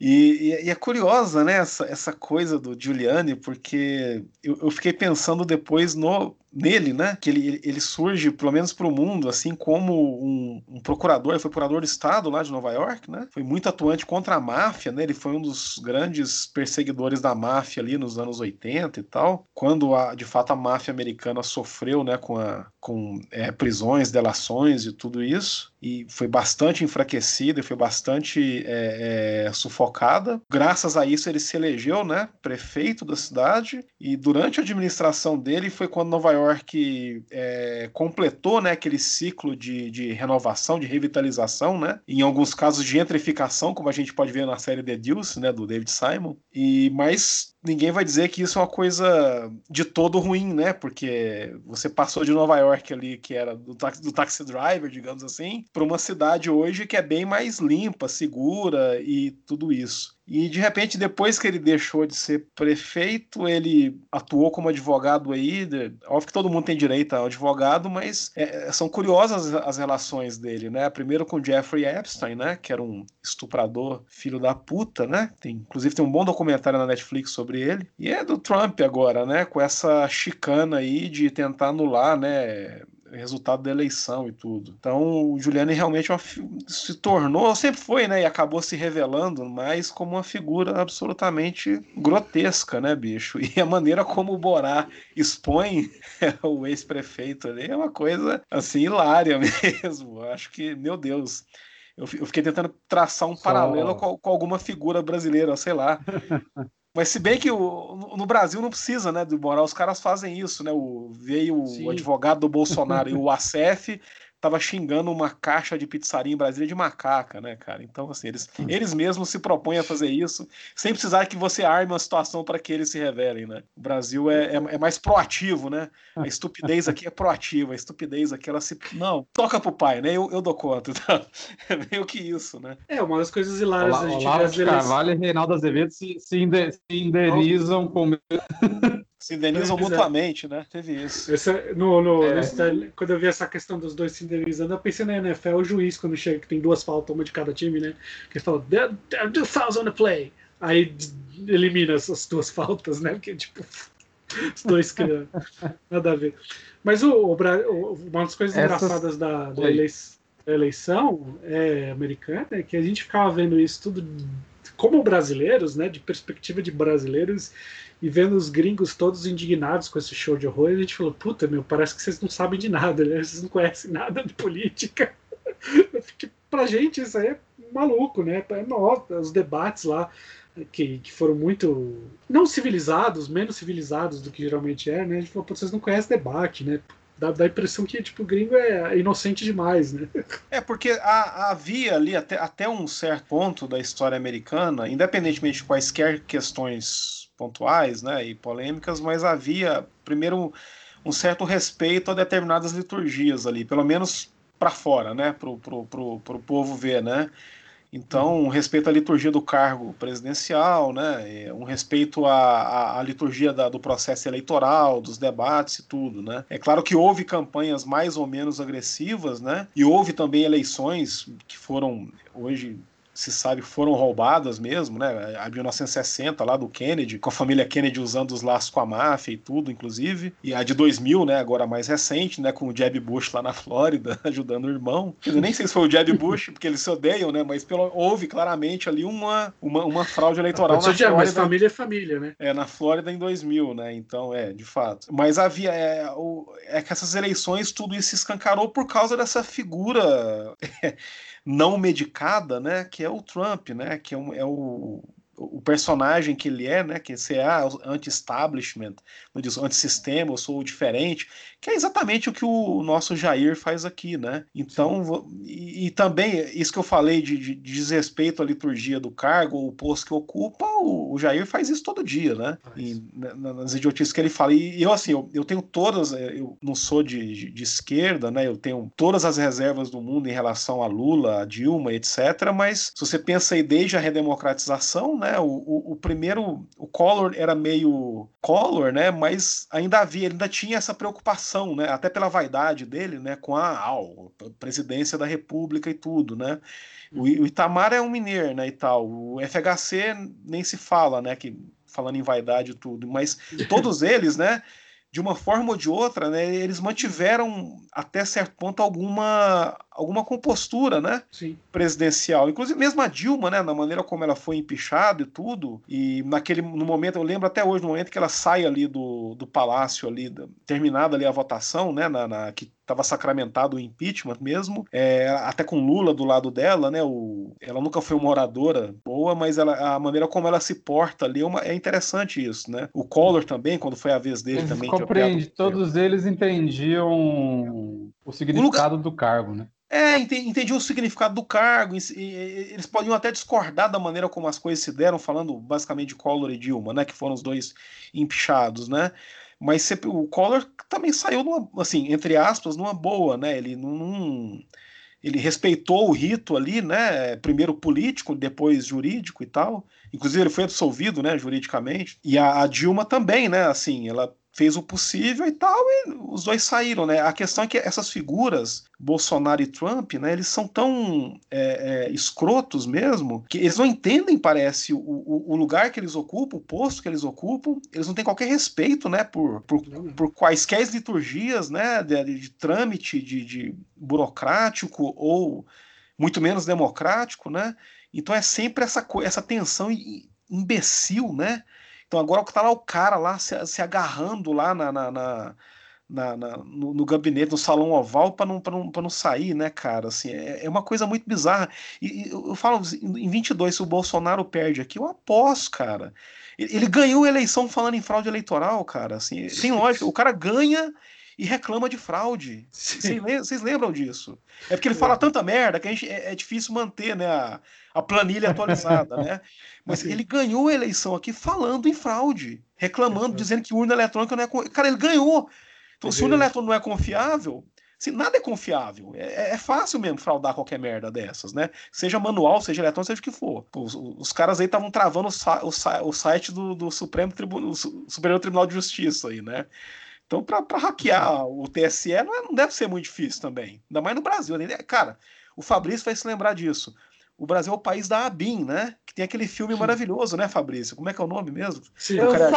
E, e- e é curiosa, né, essa, essa coisa do Giuliani, porque eu, eu fiquei pensando depois no, nele, né, que ele, ele surge, pelo menos para o mundo, assim, como um, um procurador, ele foi procurador do Estado lá de Nova York, né, foi muito atuante contra a máfia, né, ele foi um dos grandes perseguidores da máfia ali nos anos 80 e tal, quando, a, de fato, a máfia americana sofreu, né, com, a, com é, prisões, delações e tudo isso, e foi bastante enfraquecida e foi bastante é, é, sufocada. Graças a isso ele se elegeu, né, prefeito da cidade e durante a administração dele foi quando Nova York é, completou, né, aquele ciclo de, de renovação, de revitalização, né, em alguns casos de gentrificação, como a gente pode ver na série The Deuce, né, do David Simon. E mas ninguém vai dizer que isso é uma coisa de todo ruim, né? Porque você passou de Nova York ali, que era do taxi, do taxi driver, digamos assim, para uma cidade hoje que é bem mais limpa, segura e tudo isso. E de repente, depois que ele deixou de ser prefeito, ele atuou como advogado aí. Óbvio que todo mundo tem direito a advogado, mas é, são curiosas as relações dele, né? Primeiro com Jeffrey Epstein, né? Que era um estuprador, filho da puta, né? Tem, inclusive tem um bom documentário na Netflix sobre ele. E é do Trump agora, né? Com essa chicana aí de tentar anular, né? Resultado da eleição e tudo. Então, o Giuliani realmente é uma se tornou, sempre foi, né, e acabou se revelando mais como uma figura absolutamente grotesca, né, bicho? E a maneira como o Borá expõe o ex-prefeito ali é uma coisa, assim, hilária mesmo. Acho que, meu Deus, eu fiquei tentando traçar um Só- paralelo com, com alguma figura brasileira, sei lá. Mas se bem que o, no- Brasil não precisa, né, do moral, os caras fazem isso, né? O, veio o Sim. advogado do Bolsonaro e o ACF tava xingando uma caixa de pizzaria em Brasília de macaca, né, cara? Então, assim, eles, eles mesmos se propõem a fazer isso sem precisar que você arme uma situação para que eles se revelem, né? O Brasil é, é, é mais proativo, né? A estupidez aqui é proativa, a estupidez aqui ela se. Não, toca pro pai, né? Eu, eu dou conta. Então, é meio que isso, né? É, uma das coisas hilárias Olá, a gente vê Olavo eleições. Carvalho e Reinaldo Azevedo se, se, inde- se indenizam com Se indenizam Pois é. mutuamente, né? Teve isso. Essa- no, no- É. quando eu vi essa questão dos dois se indenizando, eu pensei na NFL, o juiz, quando chega, que tem duas faltas, uma de cada time, né? Que fala, there, are two fouls on the play. Aí elimina essas duas faltas, né? Porque, tipo, os dois criam. Nada a ver. Mas o, o uma das coisas Essas- engraçadas da, da Oi. elei- da eleição é, americana é que a gente ficava vendo isso tudo como brasileiros, né, de perspectiva de brasileiros, e vendo os gringos todos indignados com esse show de horror, a gente falou, puta, meu, parece que vocês não sabem de nada, né? Vocês não conhecem nada de política. Porque pra gente isso aí é maluco, né? É nossa, os debates lá que, que foram muito não civilizados, menos civilizados do que geralmente é, né? A gente falou, vocês não conhecem debate, né? Dá, dá a impressão que tipo, o gringo é inocente demais, né? É, porque havia ali até, até um certo ponto da história americana, independentemente de quaisquer questões pontuais né, e polêmicas, mas havia, primeiro, um certo respeito a determinadas liturgias ali, pelo menos para fora, né, para o pro, pro, pro povo ver, né? Então, um respeito à liturgia do cargo presidencial, né? um respeito à, à, à liturgia da, do processo eleitoral, dos debates e tudo. Né? É claro que houve campanhas mais ou menos agressivas, né? e houve também eleições que foram hoje se sabe, foram roubadas mesmo, né? A 1960 lá do Kennedy, com a família Kennedy usando os laços com a máfia e tudo, inclusive. E a de 2000, né? Agora mais recente, né? Com o Jeb Bush lá na Flórida, ajudando o irmão. Eu nem sei se foi o Jeb Bush, porque eles se odeiam, né? Mas pelo, houve claramente ali uma, uma, uma fraude eleitoral na Flórida. Mas família é família, né? É, na Flórida em 2000, né? Então, é, de fato. Mas havia... É, o, é que essas eleições, tudo isso se escancarou por causa dessa figura não medicada, né, que é o Trump, né, que é, um, é o, o personagem que ele é, né, que é ah, anti-establishment, anti-sistema, eu sou diferente, que é exatamente o que o nosso Jair faz aqui, né? Então, e, e também isso que eu falei de, de, de, desrespeito à liturgia do cargo, o posto que ocupa, o, o Jair faz isso todo dia, né? E, nas idiotices que ele fala. E eu, assim, eu, eu tenho todas, é, eu não sou de, de, de, esquerda, né? Eu tenho todas as reservas do mundo em relação a Lula, a Dilma, etc. Mas se você pensa aí desde a redemocratização, né? né? O, o, o, primeiro, o Collor era meio Collor, né? Mas ainda havia, ele ainda tinha essa preocupação, né? Até pela vaidade dele, né? Com a, a presidência da República e tudo, né? O, o Itamar é um mineiro, né? E tal. O FHC nem se fala, né? Que falando em vaidade e tudo, mas todos eles, né? De uma forma ou de outra, né, eles mantiveram até certo ponto alguma, alguma compostura né, Sim. presidencial. Inclusive mesmo a Dilma, né, na maneira como ela foi empichada e tudo, e naquele no momento, eu lembro até hoje, no momento que ela sai ali do, do palácio, ali, terminada ali a votação, né, na, na que estava sacramentado o impeachment mesmo, é, até com Lula do lado dela, né? O, ela nunca foi uma oradora boa, mas ela, a maneira como ela se porta ali é, uma, é interessante isso, né? O Collor também, quando foi a vez dele eles também. Compreende, todos eles entendiam o significado o lugar... do cargo, né? É, entendi o significado do cargo. Eles podiam até discordar da maneira como as coisas se deram, falando basicamente de Collor e Dilma, né? Que foram os dois empichados, né? Mas o Collor também saiu, numa, assim, entre aspas, numa boa, né? Ele não, ele respeitou o rito ali, né? Primeiro político, depois jurídico e tal. Inclusive ele foi absolvido, né? Juridicamente. E a, a Dilma também, né? Assim, ela fez o possível e tal, e os dois saíram, né? A questão é que essas figuras, Bolsonaro e Trump, né, eles são tão é, é, escrotos mesmo, que eles não entendem, parece, o, o, o, lugar que eles ocupam, o posto que eles ocupam, eles não têm qualquer respeito, né, por, por, por quaisquer liturgias, né, de, de trâmite, de, de burocrático ou muito menos democrático, né? Então é sempre essa, essa tensão imbecil, né? Então agora tá lá o cara lá se, se agarrando lá na, na, na, na no, no, gabinete, no salão oval, para não, não, não sair, né, cara? Assim, é, é uma coisa muito bizarra. E, e, eu falo, em 22, se o Bolsonaro perde aqui, eu aposto, cara. Ele, ele ganhou a eleição falando em fraude eleitoral, cara. Assim, sem lógica. O cara ganha e reclama de fraude. Vocês lembram disso? É porque ele fala tanta merda que a gente, é, é difícil manter né, a, a planilha atualizada, né? Mas ele ganhou a eleição aqui falando em fraude, reclamando, dizendo que urna eletrônica não é. Cara, ele ganhou. Então, se urna eletrônica não é confiável, se nada é confiável. É, é, fácil mesmo fraudar qualquer merda dessas, né? Seja manual, seja eletrônico, seja o que for. Os, os caras aí estavam travando o, o, o, site do, do Supremo Tribunal, Superior Tribunal de Justiça aí, né? Então, para hackear o TSE não, é, não, deve ser muito difícil também. Ainda mais no Brasil. Né? Cara, o Fabrício vai se lembrar disso. O Brasil é o país da ABIN, né? Que tem aquele filme Sim. maravilhoso, né, Fabrício? Como é que é o nome mesmo? Sim, eu cara...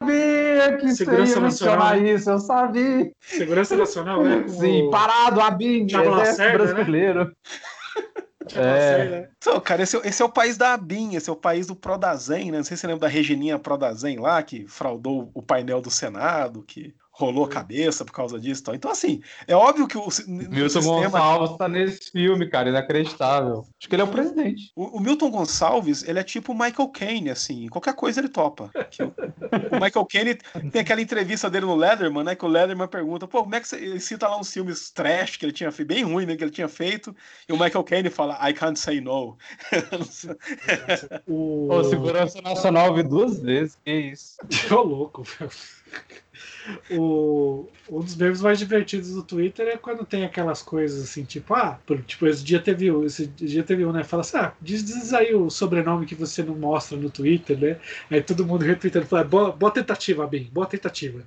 sabia que Segurança Nacional. isso, eu sabia. Segurança Nacional, né? Sim, parado, ABIN, Exército né? Brasileiro. Né? É. né? Então, cara, esse, é- esse é o país da Abin, esse é o país do Prodazen, né? Não sei se você lembra da Regininha Prodazen lá, que fraudou o painel do Senado, que rolou a cabeça por causa disso e tal. Então, assim, é óbvio que o, Milton sistema... Gonçalves tá nesse filme, cara, inacreditável. Acho que ele é o presidente. O, o Milton Gonçalves, ele é tipo o Michael Caine, assim, qualquer coisa ele topa. O, o Michael Caine tem aquela entrevista dele no Leatherman, né, que o Leatherman pergunta, pô, como é que você... Ele cita lá uns filmes trash que ele tinha feito, bem ruim, né, que ele tinha feito, e o Michael Caine fala, I can't say no. O... Pô, Segurança Nacional eu vi duas vezes, que isso. Tô louco, velho. O, um dos memes mais divertidos do Twitter é quando tem aquelas coisas assim, tipo, ah, por- tipo, esse dia teve, um- esse dia teve um, né? Fala assim, ah, diz, diz aí o sobrenome que você não mostra no Twitter, né? Aí todo mundo retweetando, fala, boa, boa tentativa, Bim, boa tentativa.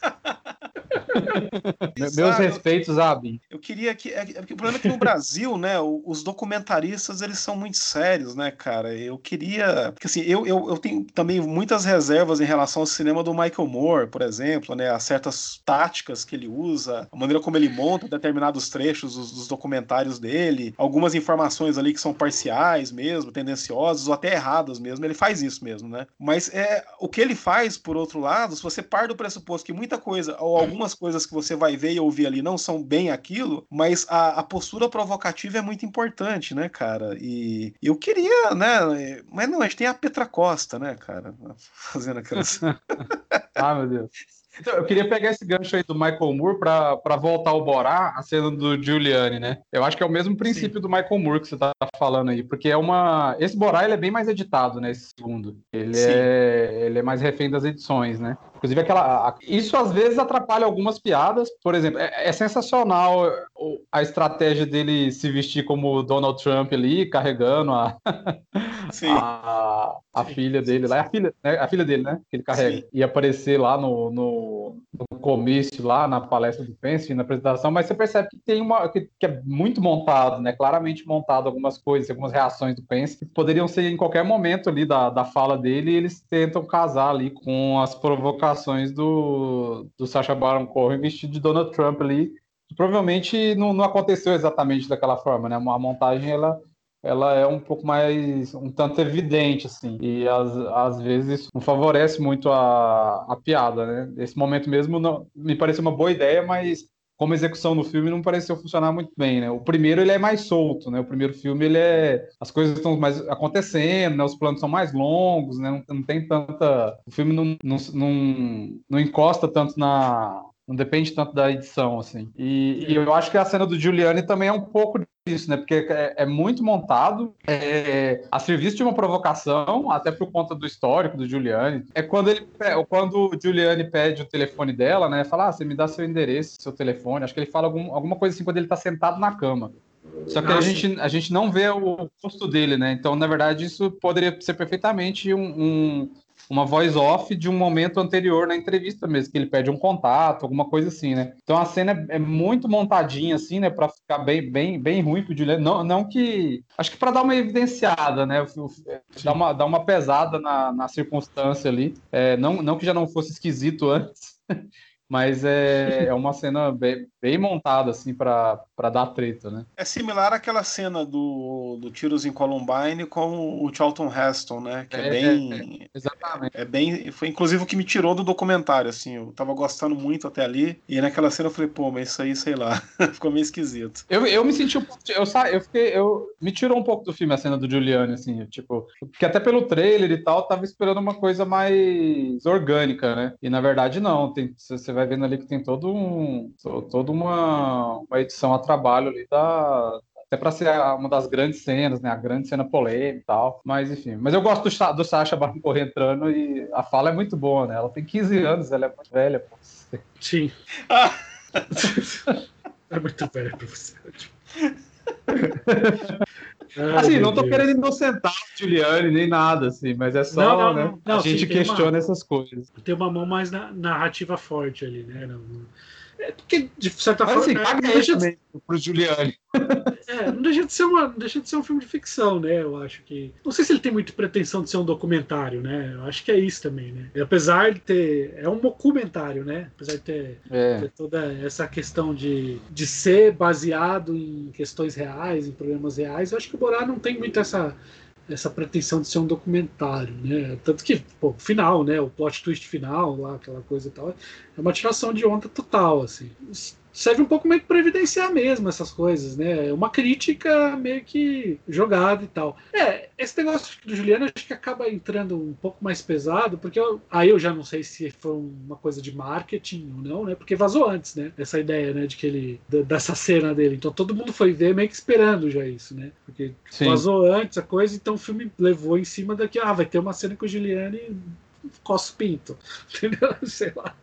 Me- Meus respeitos, Abin. Eu queria que. É, é o problema é que no Brasil, né, os documentaristas eles são muito sérios, né, cara? Eu queria. Porque assim, eu, eu, eu tenho também muitas reservas em relação ao cinema do Michael Moore, por exemplo, né? A certas táticas que ele usa, a maneira como ele monta determinados trechos dos, dos documentários dele, algumas informações ali que são parciais mesmo, tendenciosas ou até erradas mesmo. Ele faz isso mesmo, né? Mas é o que ele faz, por outro lado, se você parte do pressuposto que muita coisa, ou algumas coisas que você vai ver e ouvir ali não são bem aquilo, mas a, a postura provocativa é muito importante, né, cara? E eu queria, né? Mas não, a gente tem a Petra Costa, né, cara? Fazendo aquelas. Ah, meu Deus. Então, eu queria pegar esse gancho aí do Michael Moore pra pra voltar ao Borá, a cena do Giuliani, né? Eu acho que é o mesmo princípio do Michael Moore que você tá falando aí, porque é uma. Esse Borá ele é bem mais editado, né? Esse segundo. Ele, Sim. é... ele é mais refém das edições, né? Inclusive, aquela. Isso às vezes atrapalha algumas piadas. Por exemplo, é, é sensacional a estratégia dele se vestir como Donald Trump ali, carregando a, Sim. a, a filha dele lá, é a filha, né, a filha dele, né? Que ele carrega. Sim. E aparecer lá no, no, no comício, lá na palestra do Pence, na apresentação, mas você percebe que tem uma. Que, que é muito montado, né? Claramente montado algumas coisas, algumas reações do Pence, que poderiam ser em qualquer momento ali da, da fala dele, e eles tentam casar ali com as provocações do, do Sacha Baron Cohen vestido de Donald Trump ali. que Provavelmente não, não aconteceu exatamente daquela forma, né? A montagem ela ela é um pouco mais, um tanto evidente, assim, e às, às vezes não favorece muito a, a piada, né? Esse momento mesmo não, me pareceu uma boa ideia, mas como execução no filme não pareceu funcionar muito bem, né? O primeiro ele é mais solto, né? O primeiro filme ele é, as coisas estão mais acontecendo, né? Os planos são mais longos, né? Não, não tem tanta, o filme não, não, não, não encosta tanto na não depende tanto da edição, assim. E, e eu acho que a cena do Giuliani também é um pouco disso, né? Porque é, é muito montado, é, a serviço de uma provocação, até por conta do histórico do Giuliani. É quando ele, quando o Giuliani pede o telefone dela, né? Fala, ah, você me dá seu endereço, seu telefone. Acho que ele fala algum, alguma coisa assim quando ele tá sentado na cama. Só que a gente, a gente não vê o rosto dele, né? Então, na verdade, isso poderia ser perfeitamente um, um- uma voz off de um momento anterior na entrevista mesmo, que ele pede um contato, alguma coisa assim, né? Então a cena é, é muito montadinha, assim, né? Pra ficar bem, bem, bem ruim pro Juliano. Não, não que. Acho que pra dar uma evidenciada, né? O- Dar uma, dar uma pesada na, na circunstância ali. É, não, não que já não fosse esquisito antes. Mas é, é uma cena bem, bem montada, assim, pra, pra dar treta, né? É similar àquela cena do, do Tiros em Columbine com o Charlton Heston, né? Que é, É, bem. Exatamente. É bem. Foi inclusive o que me tirou do documentário, assim. Eu tava gostando muito até ali. E naquela cena eu falei, pô, mas isso aí, sei lá. Ficou meio esquisito. Eu, eu me senti um pouco. Eu, sa- eu fiquei. Eu, me tirou um pouco do filme a cena do Giuliani, assim. Tipo, porque até pelo trailer e tal, eu tava esperando uma coisa mais orgânica, né? E na verdade, não. Tem, você você vai vendo ali que tem todo um. to- Toda uma, uma edição a trabalho ali da. Até pra ser uma das grandes cenas, né? A grande cena polêmica e tal. Mas enfim. Mas eu gosto do, do Sacha Baron Cohen entrando e a fala é muito boa, né? Ela tem 15 anos, ela é muito velha, pô. Sim. é muito velho pra você. Ai, Assim, não tô Deus. querendo inocentar o Giuliani nem nada, assim, mas é só, Não, não, né? não. A gente sim, tem uma- questiona essas coisas. Tem uma mão mais na- narrativa forte ali, né? É porque, de certa Mas forma, assim, não caga deixa de pro Giuliani. É, não deixa de ser uma, não deixa de ser um filme de ficção, né? Eu acho que. Não sei se ele tem muita pretensão de ser um documentário, né? Eu acho que é isso também, né? E apesar de ter. É um documentário, né? Apesar de ter, É. ter toda essa questão de, de ser baseado em questões reais, em problemas reais, eu acho que o Borá não tem muito essa. Essa pretensão de ser um documentário, né? Tanto que, pô, o final, né? O plot twist final, lá, aquela coisa e tal, é uma tiração de onda total, assim serve um pouco meio para evidenciar mesmo essas coisas, né? É uma crítica meio que jogada e tal. É, esse negócio do Juliano acho que acaba entrando um pouco mais pesado, porque eu, aí eu já não sei se foi uma coisa de marketing ou não, né? Porque vazou antes, né? Essa ideia, né? De que ele. dessa cena dele. Então todo mundo foi ver meio que esperando já isso, né? Porque Sim. vazou antes a coisa, então o filme levou em cima daqui, ah, vai ter uma cena com o Giuliani coça o pinto. Entendeu? Sei lá.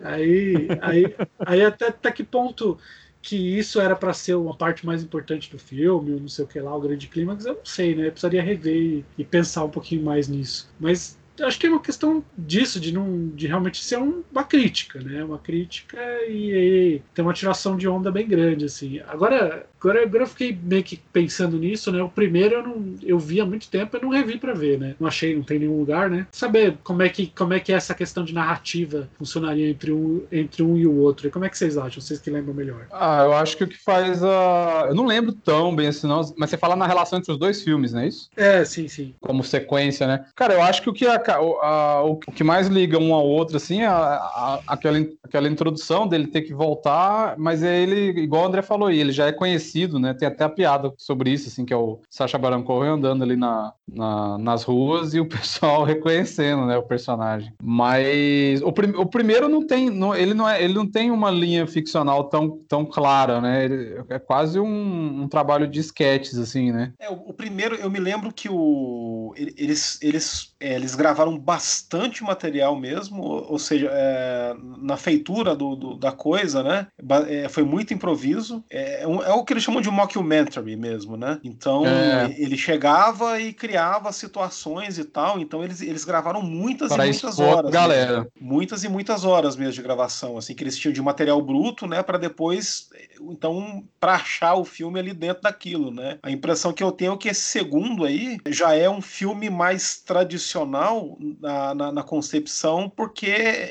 Aí, aí, aí até, até que ponto que isso era para ser uma parte mais importante do filme, ou não sei o que lá, o grande clímax, eu não sei, né? Eu precisaria rever e, e pensar um pouquinho mais nisso. Mas acho que é uma questão disso, de não de realmente ser um- uma crítica, né? Uma crítica e, e ter uma tiração de onda bem grande, assim. Agora, agora, agora eu fiquei meio que pensando nisso, né? O primeiro eu não eu vi há muito tempo, eu não revi para ver, né? Não achei, não tem nenhum lugar, né? Saber como é que como é que essa questão de narrativa funcionaria entre um entre um e o outro. E como é que vocês acham? Vocês que lembram melhor? Ah, eu acho que o que faz a. Eu não lembro tão bem assim, não, mas você fala na relação entre os dois filmes, não é isso? É, sim, sim. Como sequência, né? Cara, eu acho que o que, a- a- o que mais liga um ao outro, assim, é a- a- aquela, aquela introdução dele ter que voltar, mas é ele, igual o André falou aí, ele já é conhecido, né? Tem até a piada sobre isso, assim, que é o Sacha Baron Cohen andando ali na, na- nas ruas e o pessoal reconhecendo, né, o personagem. Mas o, prim- o primeiro não tem, não- ele, não é, ele não tem uma linha ficcional tão, tão clara, né? Ele- é quase um, um trabalho de sketches, assim, né? É, o, o primeiro, eu me lembro que o, ele- eles, eles, é, eles gravaram bastante material mesmo, ou, seja, é, na feitura do, do- da coisa, né? É, foi muito improviso. É, é é o que eles chamam de mockumentary mesmo, né? Então, É. ele chegava e criava situações e tal, então eles, eles gravaram muitas Para e muitas horas. galera. mesmo. Muitas e muitas horas mesmo de gravação, assim, que eles tinham de material bruto, né, para depois, então, para achar o filme ali dentro daquilo, né? A impressão que eu tenho é que esse segundo aí já é um filme mais tradicional na, na, na concepção, porque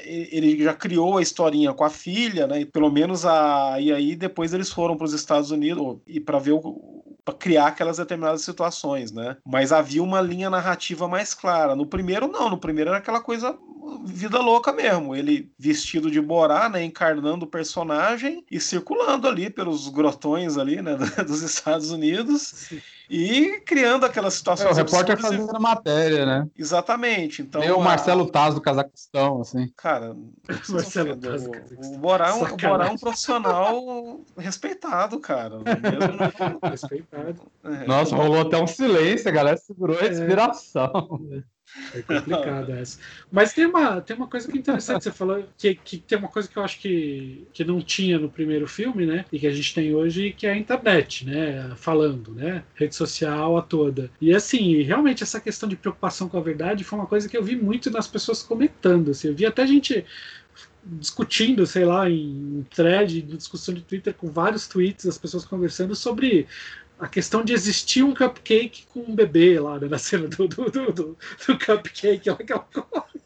ele já criou a historinha com a filha, né? E pelo menos a e aí depois eles foram para os Estados Unidos e para ver o para criar aquelas determinadas situações, né? Mas havia uma linha narrativa mais clara. No primeiro não, no primeiro era aquela coisa vida louca mesmo, ele vestido de Borá, né, encarnando o personagem e circulando ali pelos grotões ali, né, dos Estados Unidos e criando aquelas É, situações o repórter absurdas e- fazendo matéria, né? Exatamente. Então, a- Marcelo Taz do Cazaquistão, assim. Cara, Marcelo o- Taz, o, o Borá é um, o Borá é um profissional respeitado, cara. Mesmo no- Respeitado. é. Nossa, rolou até um silêncio, a galera segurou a respiração. É complicado essa. Mas tem uma, tem uma coisa que é interessante, você falou que, que tem uma coisa que eu acho que, que não tinha no primeiro filme, né? E que a gente tem hoje, que é a internet, né? Falando, né? Rede social a toda. E assim, realmente essa questão de preocupação com a verdade foi uma coisa que eu vi muito nas pessoas comentando. Assim, eu vi até gente discutindo, sei lá, em thread, discussão de Twitter, com vários tweets, as pessoas conversando sobre a questão de existir um cupcake com um bebê lá né, na cena do, do, do, do, do cupcake, lá, aquela coisa. E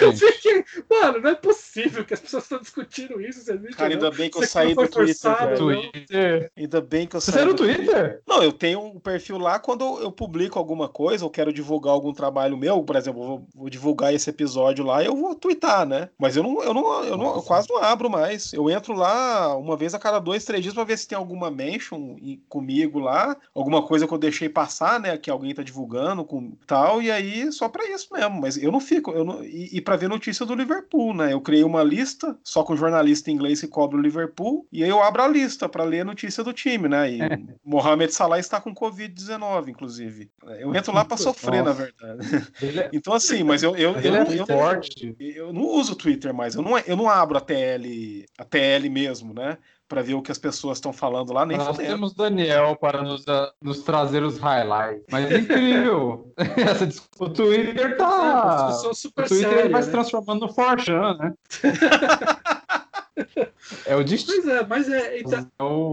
eu fiquei, mano, não é possível que as pessoas estão discutindo isso. Você existe, Cara, ainda bem que eu saí do Twitter. Twitter. Ainda bem que eu Você saí saiu do no Twitter? Não, eu tenho um perfil lá quando eu publico alguma coisa, ou quero divulgar algum trabalho meu, por exemplo, vou, vou divulgar esse episódio lá, eu vou twittar, né? Mas eu não, eu não, eu não eu quase não abro mais. Eu entro lá uma vez a cada dois, três dias pra ver se tem alguma mention comigo lá, alguma coisa que eu deixei passar, né? Que alguém tá divulgando com tal, e aí só pra isso mesmo. Mas eu não fico, eu não, e, e para ver notícia do Liverpool, né? Eu criei uma lista só com jornalista inglês que cobre o Liverpool, e aí eu abro a lista pra ler a notícia do time, né? E Mohamed Salah está com Covid-19, inclusive. Eu entro lá pra sofrer, na Nossa. verdade. Ele é, Então, assim, mas eu, eu, eu, é eu, forte. eu não uso o Twitter mais, eu não, eu não abro a TL, a TL mesmo, né? Pra ver o que as pessoas estão falando lá, nem Nós fodendo. temos Daniel para nos, ah, nos trazer os highlights. Mas é incrível. Essa dis- o Twitter tá. Discussão O super Twitter séria, vai se né? transformando no Forchan, né? É o destino. Pois é, mas é, então,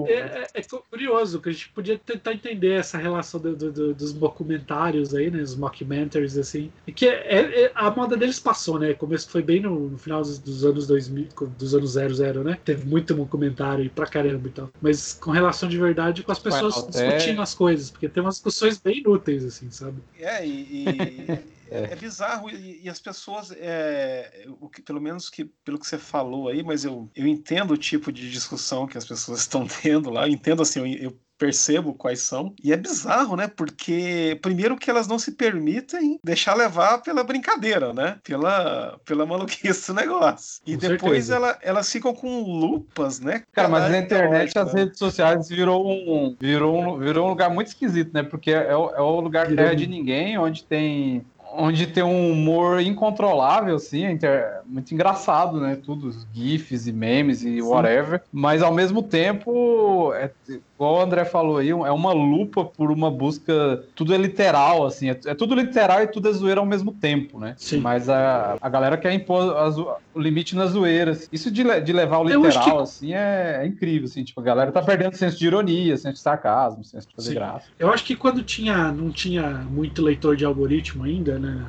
É é, é- é curioso que a gente podia tentar entender essa relação do- do- do- dos documentários aí, né? Os mockumentaries, assim. E que é, é- a moda deles passou, né? Começo foi bem no, no final dos, dos anos 2000, dos anos 00, né? Teve muito documentário aí pra caramba e tal. Mas com relação de verdade com as pessoas discutindo as coisas, porque tem umas discussões bem inúteis, assim, sabe? É, e, e- é. bizarro, e, e as pessoas, é, o que, pelo menos que, pelo que você falou aí, mas eu, eu entendo o tipo de discussão que as pessoas estão tendo lá, eu entendo assim, eu, eu percebo quais são, e é bizarro, né? Porque, primeiro, que elas não se permitem deixar levar pela brincadeira, né? Pela, pela maluquice do negócio. E Com depois ela, elas ficam com lupas, né? Cara, mas na internet, tá as né? redes sociais virou um, virou um, virou um lugar muito esquisito, né? Porque é, o- é o lugar Virou terra de ninguém, onde tem, onde tem um humor incontrolável, assim, inter- muito engraçado, né? Tudo, os GIFs e memes e whatever. Mas ao mesmo tempo, é, igual o André falou aí, é uma lupa por uma busca. Tudo é literal, assim, é, é tudo literal e tudo é zoeira ao mesmo tempo, né? Sim. Mas a, a galera quer impor a zo- o limite na zoeira. assim. Isso de, de levar o literal, que- assim, é, é incrível, assim. Tipo, a galera tá perdendo senso de ironia, senso de sarcasmo, senso de fazer Sim. graça. Eu acho que quando tinha, não tinha muito leitor de algoritmo ainda, né?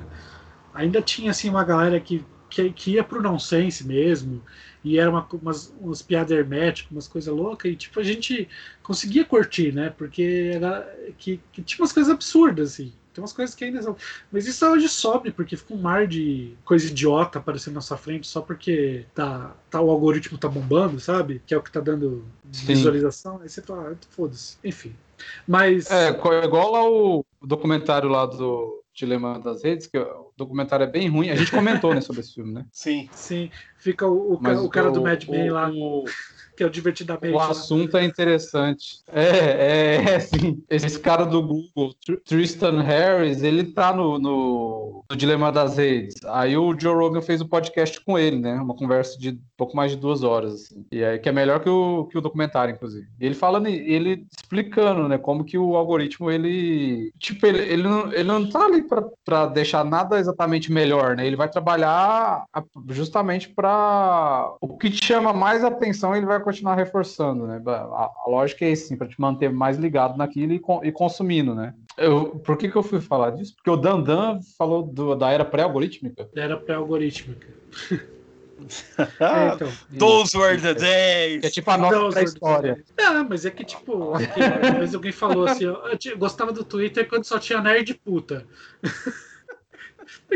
Ainda tinha assim uma galera que, que, que ia pro nonsense mesmo, e era uma, umas, umas piadas herméticas, umas coisas loucas, e tipo, a gente conseguia curtir, né? Porque era, que, que tinha umas coisas absurdas, assim. Tem umas coisas que ainda são. Mas isso hoje sobe, porque fica um mar de coisa idiota aparecendo na sua frente só porque tá, tá, o algoritmo tá bombando, sabe? Que é o que tá dando Sim. visualização. Aí você fala, ah, foda-se. Enfim. Mas. É, co- igual lá o documentário lá do Dilema das Redes, que o documentário é bem ruim. A gente comentou, né, sobre esse filme, né? Sim. Sim, fica o, o, ca- o cara do Mad Men lá, o- que é o divertidamente. O lá. assunto é interessante. É, é, é sim. Esse cara do Google, Tr- Tristan Harris, ele tá no, no, no Dilema das Redes. Aí o Joe Rogan fez um podcast com ele, né? Uma conversa de pouco mais de duas horas, assim. E aí, que é melhor que o, que o documentário, inclusive. Ele falando, ele explicando, né? Como que o algoritmo, ele... Tipo, ele, ele, não, ele não tá ali pra, pra deixar nada exatamente melhor, né? Ele vai trabalhar justamente para o que te chama mais atenção, ele vai continuar reforçando, né? A, a lógica é assim, para te manter mais ligado naquilo e, e consumindo, né? Eu, por que, que eu fui falar disso? Porque o Dandan falou do- da era pré-algorítmica. Era pré-algorítmica. Ah, É, então. Those were the days. Que é tipo a nossa pré-história. Não, mas é que, tipo, aqui, uma vez alguém falou assim, eu, eu tinha- gostava do Twitter quando só tinha nerd puta.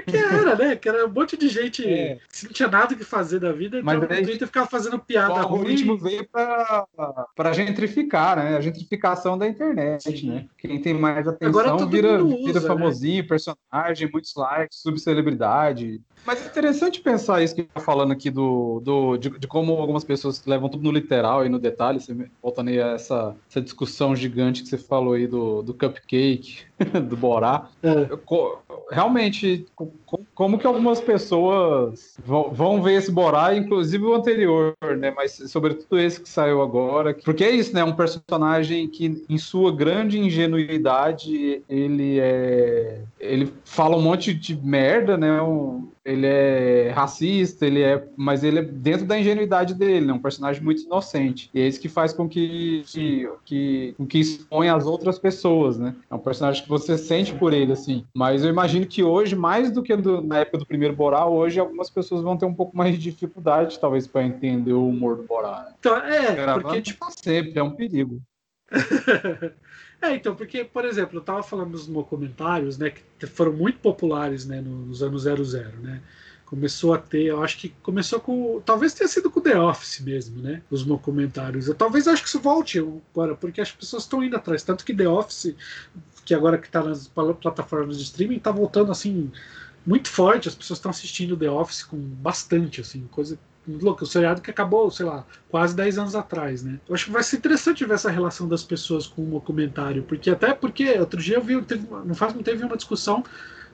Porque era, né? Que era um monte de gente É. que não tinha nada que fazer da vida, Mas então daí- o Twitter ficava fazendo O piada ruim. veio para gentrificar, né? A gentrificação da internet, né? Quem tem mais Agora atenção todo vira, usa, vira né? famosinho, personagem, muitos likes, subcelebridade. Mas é interessante pensar isso que tá falando aqui do, do de, de como algumas pessoas levam tudo no literal e no detalhe, você, voltando aí a essa, essa discussão gigante que você falou aí do, do cupcake, do Borá. É. Realmente, co- co- como que algumas pessoas vão, vão ver esse Borá, inclusive o anterior, né? Mas sobretudo esse que saiu agora. Porque é isso, né? Um personagem que, em sua grande ingenuidade, ele é. Ele fala um monte de merda, né? Um- ele é racista, ele é. Mas ele é dentro da ingenuidade dele, né? Um personagem muito inocente. E é isso que faz com que, que, que, com que expõe as outras pessoas, né? É um personagem que você sente por ele, assim. Mas eu imagino que hoje, mais do que do- na época do primeiro Borá, hoje algumas pessoas vão ter um pouco mais de dificuldade, talvez, para entender o humor do Borá. Né? Então, é, Gravando porque, tipo, sempre, é um perigo. É, então, porque, por exemplo, eu tava falando dos documentários, né, que foram muito populares, né, no- nos anos 00, né? Começou a ter, eu acho que começou com, talvez tenha sido com The Office mesmo, né, os documentários. Eu talvez acho que isso volte agora, porque as pessoas estão indo atrás, tanto que The Office, que agora que tá nas pla- plataformas de streaming, tá voltando assim muito forte, as pessoas estão assistindo The Office com bastante, assim, coisa muito louca. O seriado que acabou, sei lá, quase 10 anos atrás, né? Eu acho que vai ser interessante ver essa relação das pessoas com o documentário, porque até porque outro dia eu vi, teve- não faz muito tempo, uma discussão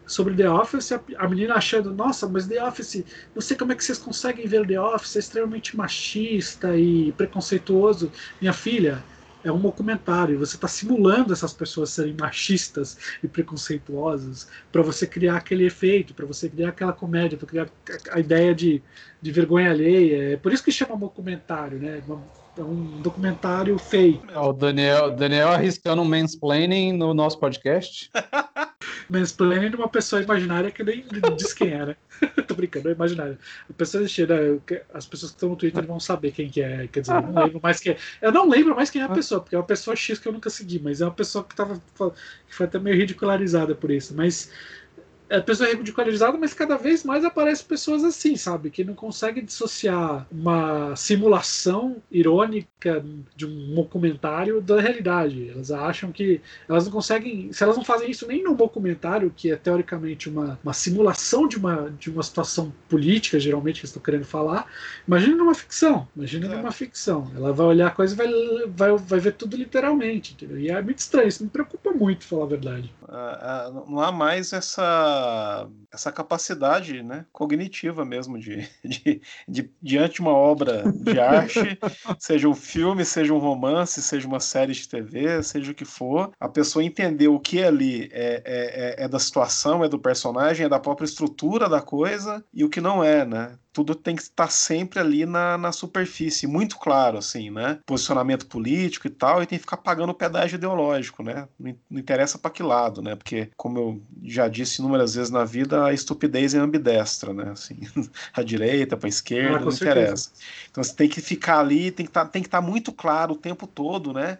sobre The Office, a, a menina achando, nossa, mas The Office, não sei como é que vocês conseguem ver The Office, é extremamente machista e preconceituoso. Minha filha, é um documentário. Você está simulando essas pessoas serem machistas e preconceituosas para você criar aquele efeito, para você criar aquela comédia, para criar a ideia de, de vergonha alheia. É por isso que chama documentário, né? É um documentário fake. O Daniel, Daniel arriscando um mansplaining no nosso podcast. mansplaining de uma pessoa imaginária que nem diz quem era. Tô brincando, é imaginário. A pessoa existir, né? As pessoas que estão no Twitter vão saber quem que é. Quer dizer, eu não lembro mais quem é. Eu não lembro mais quem é a pessoa, porque é uma pessoa X que eu nunca segui, mas é uma pessoa que, tava, que foi até meio ridicularizada por isso. Mas é pessoa ridicularizada, mas cada vez mais aparecem pessoas assim, sabe? Que não conseguem dissociar uma simulação irônica de um documentário da realidade. Elas acham que elas não conseguem. Se elas não fazem isso nem no documentário, que é teoricamente uma, uma simulação de uma, de uma situação política, geralmente, que estão querendo falar, imagine numa ficção. Imagine é. numa ficção. Ela vai olhar a coisa e vai, vai, vai ver tudo literalmente, entendeu? E é muito estranho, isso me preocupa muito, falar a verdade. Uh, uh, não há mais essa, essa capacidade né, cognitiva mesmo de, de, de, diante de uma obra de arte, seja um filme, seja um romance, seja uma série de TV, seja o que for, a pessoa entender o que ali é, é, é, é da situação, é do personagem, é da própria estrutura da coisa e o que não é, né? Tudo tem que estar sempre ali na, na superfície, muito claro, assim, né? Posicionamento político e tal, e tem que ficar pagando o pedágio ideológico, né? Não, não interessa para que lado, né? Porque, como eu já disse inúmeras vezes na vida, a estupidez é ambidestra, né? Assim, a direita, para a esquerda, ah, não certeza. interessa. Então você tem que ficar ali, tem que tá, estar tá muito claro o tempo todo, né?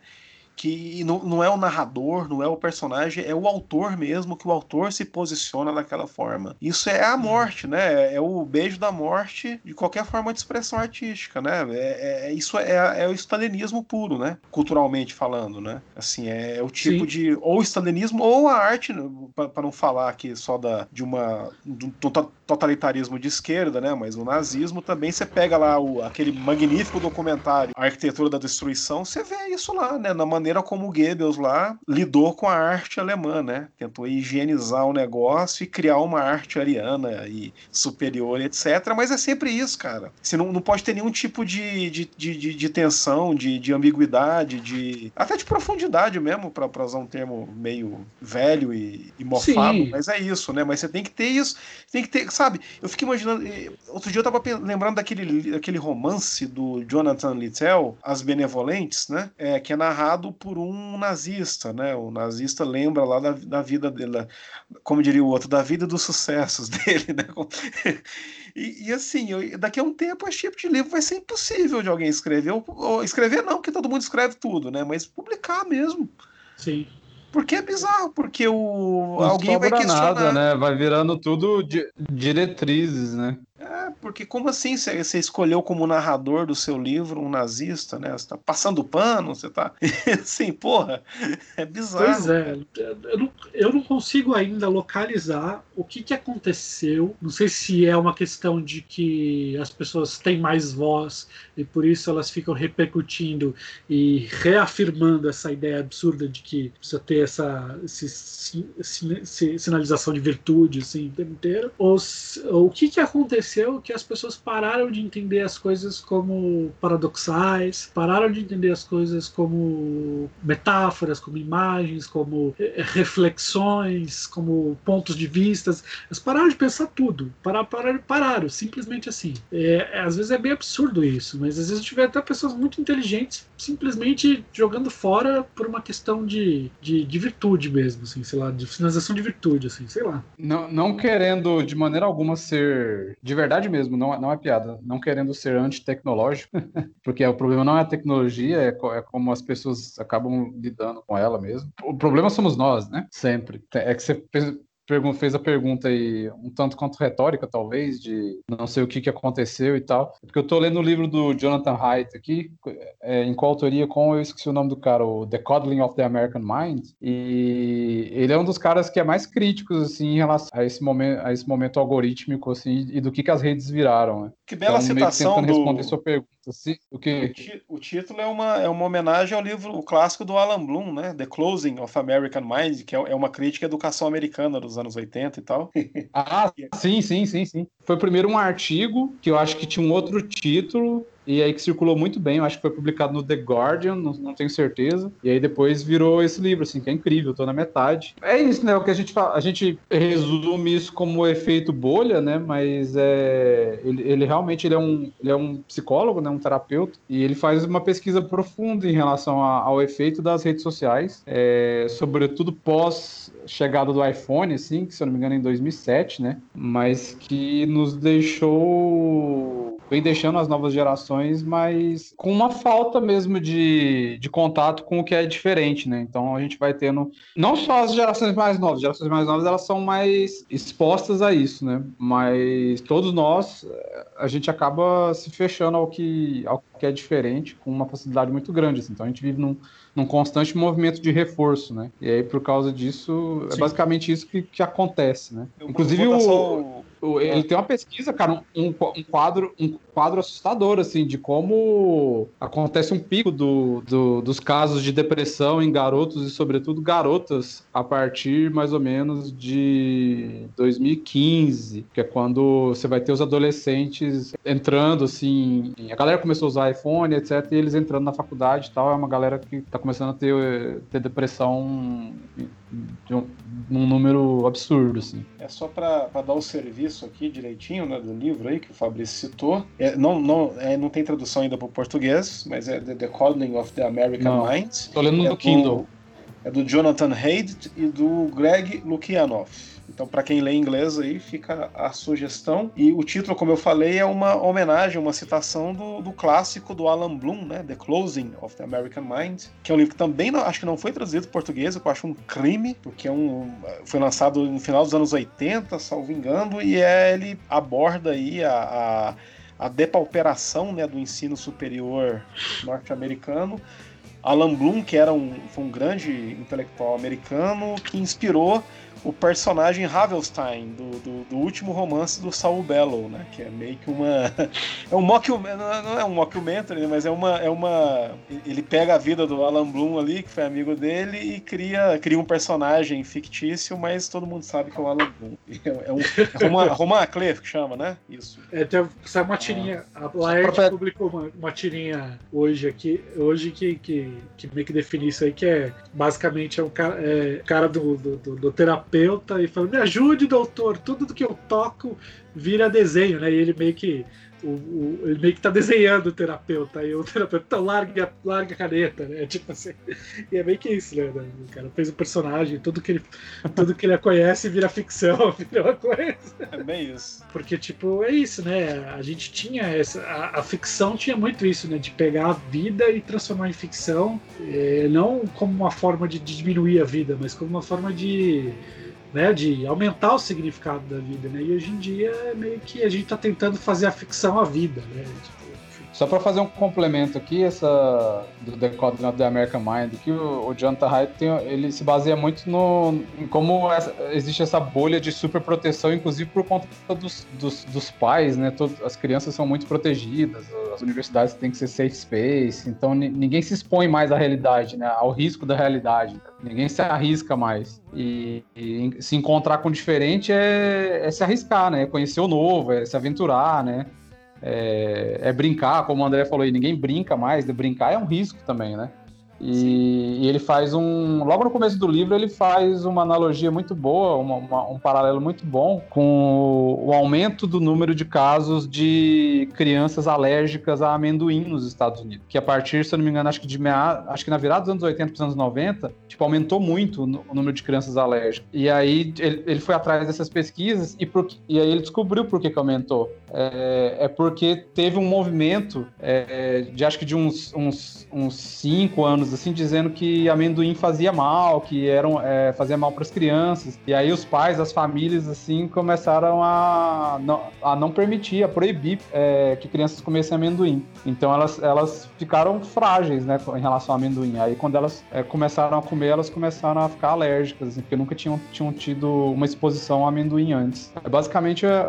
Que não, não é o narrador, não é o personagem, é o autor mesmo, que o autor se posiciona daquela forma. Isso é a uhum. morte, né? É o beijo da morte de qualquer forma de expressão artística, né? É, é isso é, é, o stalinismo puro, né? Culturalmente falando, né? Assim, é, é o tipo Sim. de ou stalinismo ou a arte, para não falar aqui só da, de uma do totalitarismo de esquerda, né? Mas o nazismo também você pega lá o, aquele magnífico documentário A Arquitetura da Destruição, você vê isso lá, né? Na maneira como o Goebbels lá lidou com a arte alemã, né? Tentou higienizar o negócio e criar uma arte ariana e superior, etc. Mas é sempre isso, cara. Você não, não pode ter nenhum tipo de, de, de, de tensão, de, de ambiguidade, de até de profundidade mesmo, para usar um termo meio velho e, e mofado. Sim. Mas é isso, né? Mas você tem que ter isso, tem que ter, sabe? Eu fico imaginando. Outro dia eu tava lembrando daquele, daquele romance do Jonathan Littell, As Benevolentes, né? É, que é narrado por um nazista, né? O nazista lembra lá da, da vida dele, como diria o outro, da vida e dos sucessos dele, né? E, e, assim, eu, daqui a um tempo esse tipo de livro vai ser impossível de alguém escrever. Ou, ou, escrever não, porque todo mundo escreve tudo, né? Mas publicar mesmo. Sim. Porque é bizarro, porque o não alguém vai questionar. Nada, né? Vai virando tudo di diretrizes, né? Porque como assim você escolheu como narrador do seu livro um nazista, né? Você tá passando pano, você tá. assim, porra, é bizarro. Pois é, eu não, eu não consigo ainda localizar o que, que aconteceu. Não sei se é uma questão de que as pessoas têm mais voz e por isso elas ficam repercutindo e reafirmando essa ideia absurda de que precisa ter essa esse, esse, sinalização de virtude assim, o tempo inteiro. Ou, ou o que, que aconteceu que as pessoas pararam de entender as coisas como paradoxais, pararam de entender as coisas como metáforas, como imagens, como eh, reflexões, como pontos de vista. Elas pararam de pensar tudo. Pararam, pararam, pararam simplesmente assim. É, é, às vezes é bem absurdo isso, mas às vezes tiver até pessoas muito inteligentes simplesmente jogando fora por uma questão de, de, de virtude mesmo, assim, sei lá, de finalização de virtude, assim, sei lá. Não, não querendo de maneira alguma ser de verdade mesmo, não, não é piada, não querendo ser antitecnológico, porque o problema não é a tecnologia, é, é, como as pessoas acabam lidando com ela mesmo. O problema somos nós, né? Sempre. É que você fez a pergunta aí, um tanto quanto retórica, talvez, de não sei o que, que aconteceu e tal. Porque eu tô lendo o livro do Jonathan Haidt aqui, é, em coautoria com, eu esqueci o nome do cara, o The Coddling of the American Mind, e ele é um dos caras que é mais críticos, assim, em relação a esse momento, a esse momento algorítmico, assim, e do que, que as redes viraram, né? Que bela então, citação do... responder sua pergunta. Assim, o, que... o, o, título é uma, é uma homenagem ao livro o clássico do Alan Bloom, né? The Closing of American Mind, que é, é uma crítica à educação americana dos anos 80 e tal. ah, sim, sim, sim, sim. Foi primeiro um artigo que eu acho que tinha um outro título e aí que circulou muito bem, eu acho que foi publicado no The Guardian, não, não tenho certeza, e aí depois virou esse livro, assim, que é incrível, tô na metade. É isso, né, o que a gente fala, a gente resume isso como efeito bolha, né, mas é, ele, ele realmente ele é, um, ele é um psicólogo, né, um terapeuta, e ele faz uma pesquisa profunda em relação a, ao efeito das redes sociais, é, sobretudo pós chegada do iPhone, assim, que se eu não me engano é em 2007, né, mas que nos deixou vem deixando as novas gerações, mas com uma falta mesmo de, de contato com o que é diferente, né? Então a gente vai tendo não só as gerações mais novas, as gerações mais novas elas são mais expostas a isso, né? Mas todos nós a gente acaba se fechando ao que ao que é diferente com uma facilidade muito grande, assim. Então a gente vive num num constante movimento de reforço, né? E aí, por causa disso, é Sim. é basicamente isso que, que acontece, né? Eu Inclusive, o, o, ele tem uma pesquisa, cara, um, um, quadro, um quadro assustador, assim, de como acontece um pico do, do, dos casos de depressão em garotos e, sobretudo, garotas a partir, mais ou menos, de 2015, que é quando você vai ter os adolescentes entrando, assim, a galera começou a usar iPhone, etc, e eles entrando na faculdade e tal, é uma galera que tá começando a ter, ter depressão de um, num número absurdo, assim. É só para dar o serviço aqui direitinho, né, do livro aí que o Fabrício citou. É, não, não, é, não tem tradução ainda para o português, mas é The Decoding of the American não, Mind. Tô lendo é no Kindle. É do Jonathan Haidt e do Greg Lukianoff. Então, para quem lê inglês aí, fica a sugestão. E o título, como eu falei, é uma homenagem, uma citação do, do clássico do Alan Bloom, né? The Closing of the American Mind, que é um livro que também não, acho que não foi traduzido para português, eu acho um crime, porque é um, foi lançado no final dos anos 80, salvo engano, e é, ele aborda aí a, a, a depauperação né, do ensino superior norte-americano. Alan Bloom, que era um, foi um grande intelectual americano que inspirou o personagem Ravelstein, do, do, do, último romance do Saul Bellow, né? Que é meio que uma. É um mockumentary, não é um mockumentary, né? mas é uma, é uma. Ele pega a vida do Alan Bloom ali, que foi amigo dele, e cria, cria um personagem fictício, mas todo mundo sabe que é o Alan Bloom. É, um. É uma, Roman Clef que chama, né? Isso. É, tem, sai uma tirinha. Ah. A Laerte publicou uma, uma tirinha hoje aqui, hoje que, que, que meio que define isso aí, que é basicamente é um cara, é, cara do, do, do, do terapeuta terapeuta e falando: me ajude, doutor, tudo do que eu toco vira desenho, né? E ele meio que. O, o, ele meio que tá desenhando o terapeuta, e o terapeuta então, larga, larga a caneta, né? Tipo assim. E é meio que isso, né? O cara fez o um personagem, tudo que ele, tudo que ele conhece vira ficção, vira uma coisa. É bem isso. Porque, tipo, é isso, né? A gente tinha essa. A, a ficção tinha muito isso, né? De pegar a vida e transformar em ficção, é, não como uma forma de diminuir a vida, mas como uma forma de né, de aumentar o significado da vida, né? E hoje em dia é meio que a gente está tentando fazer a ficção a vida, né? Só para fazer um complemento aqui, essa do Decoding of the American Mind, que o, o Jonathan Haidt tem, ele se baseia muito no em como essa, existe essa bolha de superproteção, inclusive por conta dos, dos, dos pais, né? Todas, as crianças são muito protegidas, as universidades têm que ser safe space, então ninguém se expõe mais à realidade, né? Ao risco da realidade. Ninguém se arrisca mais. E, e se encontrar com o diferente é, é se arriscar, né? É conhecer o novo, é se aventurar, né? É, é, brincar, como o André falou aí, ninguém brinca mais, de brincar é um risco também, né? E, e, ele faz um. Logo no começo do livro, ele faz uma analogia muito boa, uma, uma, um paralelo muito bom com o, o, aumento do número de casos de crianças alérgicas a amendoim nos Estados Unidos. Que a partir, se eu não me engano, acho que de meia, acho que na virada dos anos 80 para os anos 90, tipo, aumentou muito o número de crianças alérgicas. E aí ele, ele foi atrás dessas pesquisas e, por, e aí ele descobriu por que, que aumentou. É, é porque teve um movimento é, de acho que de uns, uns, uns cinco anos anos, assim, dizendo que amendoim fazia mal, que eram, é, fazia mal para as crianças. E aí os pais, as famílias, assim, começaram a não, a não permitir, a proibir é, que crianças comessem amendoim. Então elas, elas ficaram frágeis, né, em relação ao amendoim. Aí quando elas é, começaram a comer, elas começaram a ficar alérgicas, assim, porque nunca tinham, tinham tido uma exposição ao amendoim antes. É basicamente a,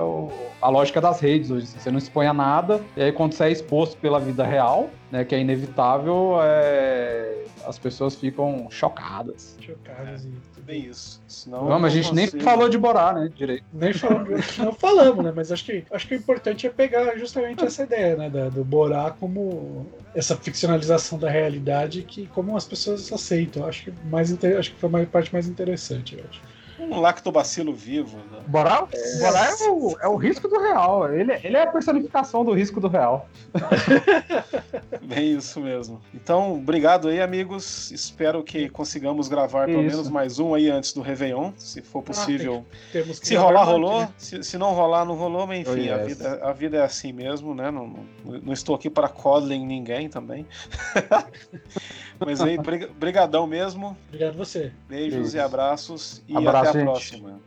a lógica das redes hoje. Assim, você não expõe a nada, e aí quando você é exposto pela vida real, né, que é inevitável, é é, as pessoas ficam chocadas. Chocados e tudo. Bem isso. Senão Não, mas a gente nem consigo. falou de Borá, né? Direito. Nem falamos, não falamos, né? Mas acho que, acho que o importante é pegar justamente essa ideia, né? Da, do Borá como essa ficcionalização da realidade que como as pessoas aceitam. Acho que mais acho que foi a parte mais interessante, eu acho. Um lactobacilo vivo. né? Borá, Borá é, o, é o risco do real. Ele, ele é a personificação do risco do real. Bem isso mesmo. Então, obrigado aí, amigos. Espero que consigamos gravar pelo Isso. menos mais um aí antes do Réveillon, se for possível. Temos que Se gravar rolar, rolou. né? Se, se não rolar, não rolou, mas enfim, Oh, a, yes. vida, a vida é assim mesmo, né? Não, não, não estou aqui para coddling ninguém também. mas aí, briga- brigadão mesmo. Obrigado a você. Beijos Isso. e abraços. E Abraço, até a gente. próxima.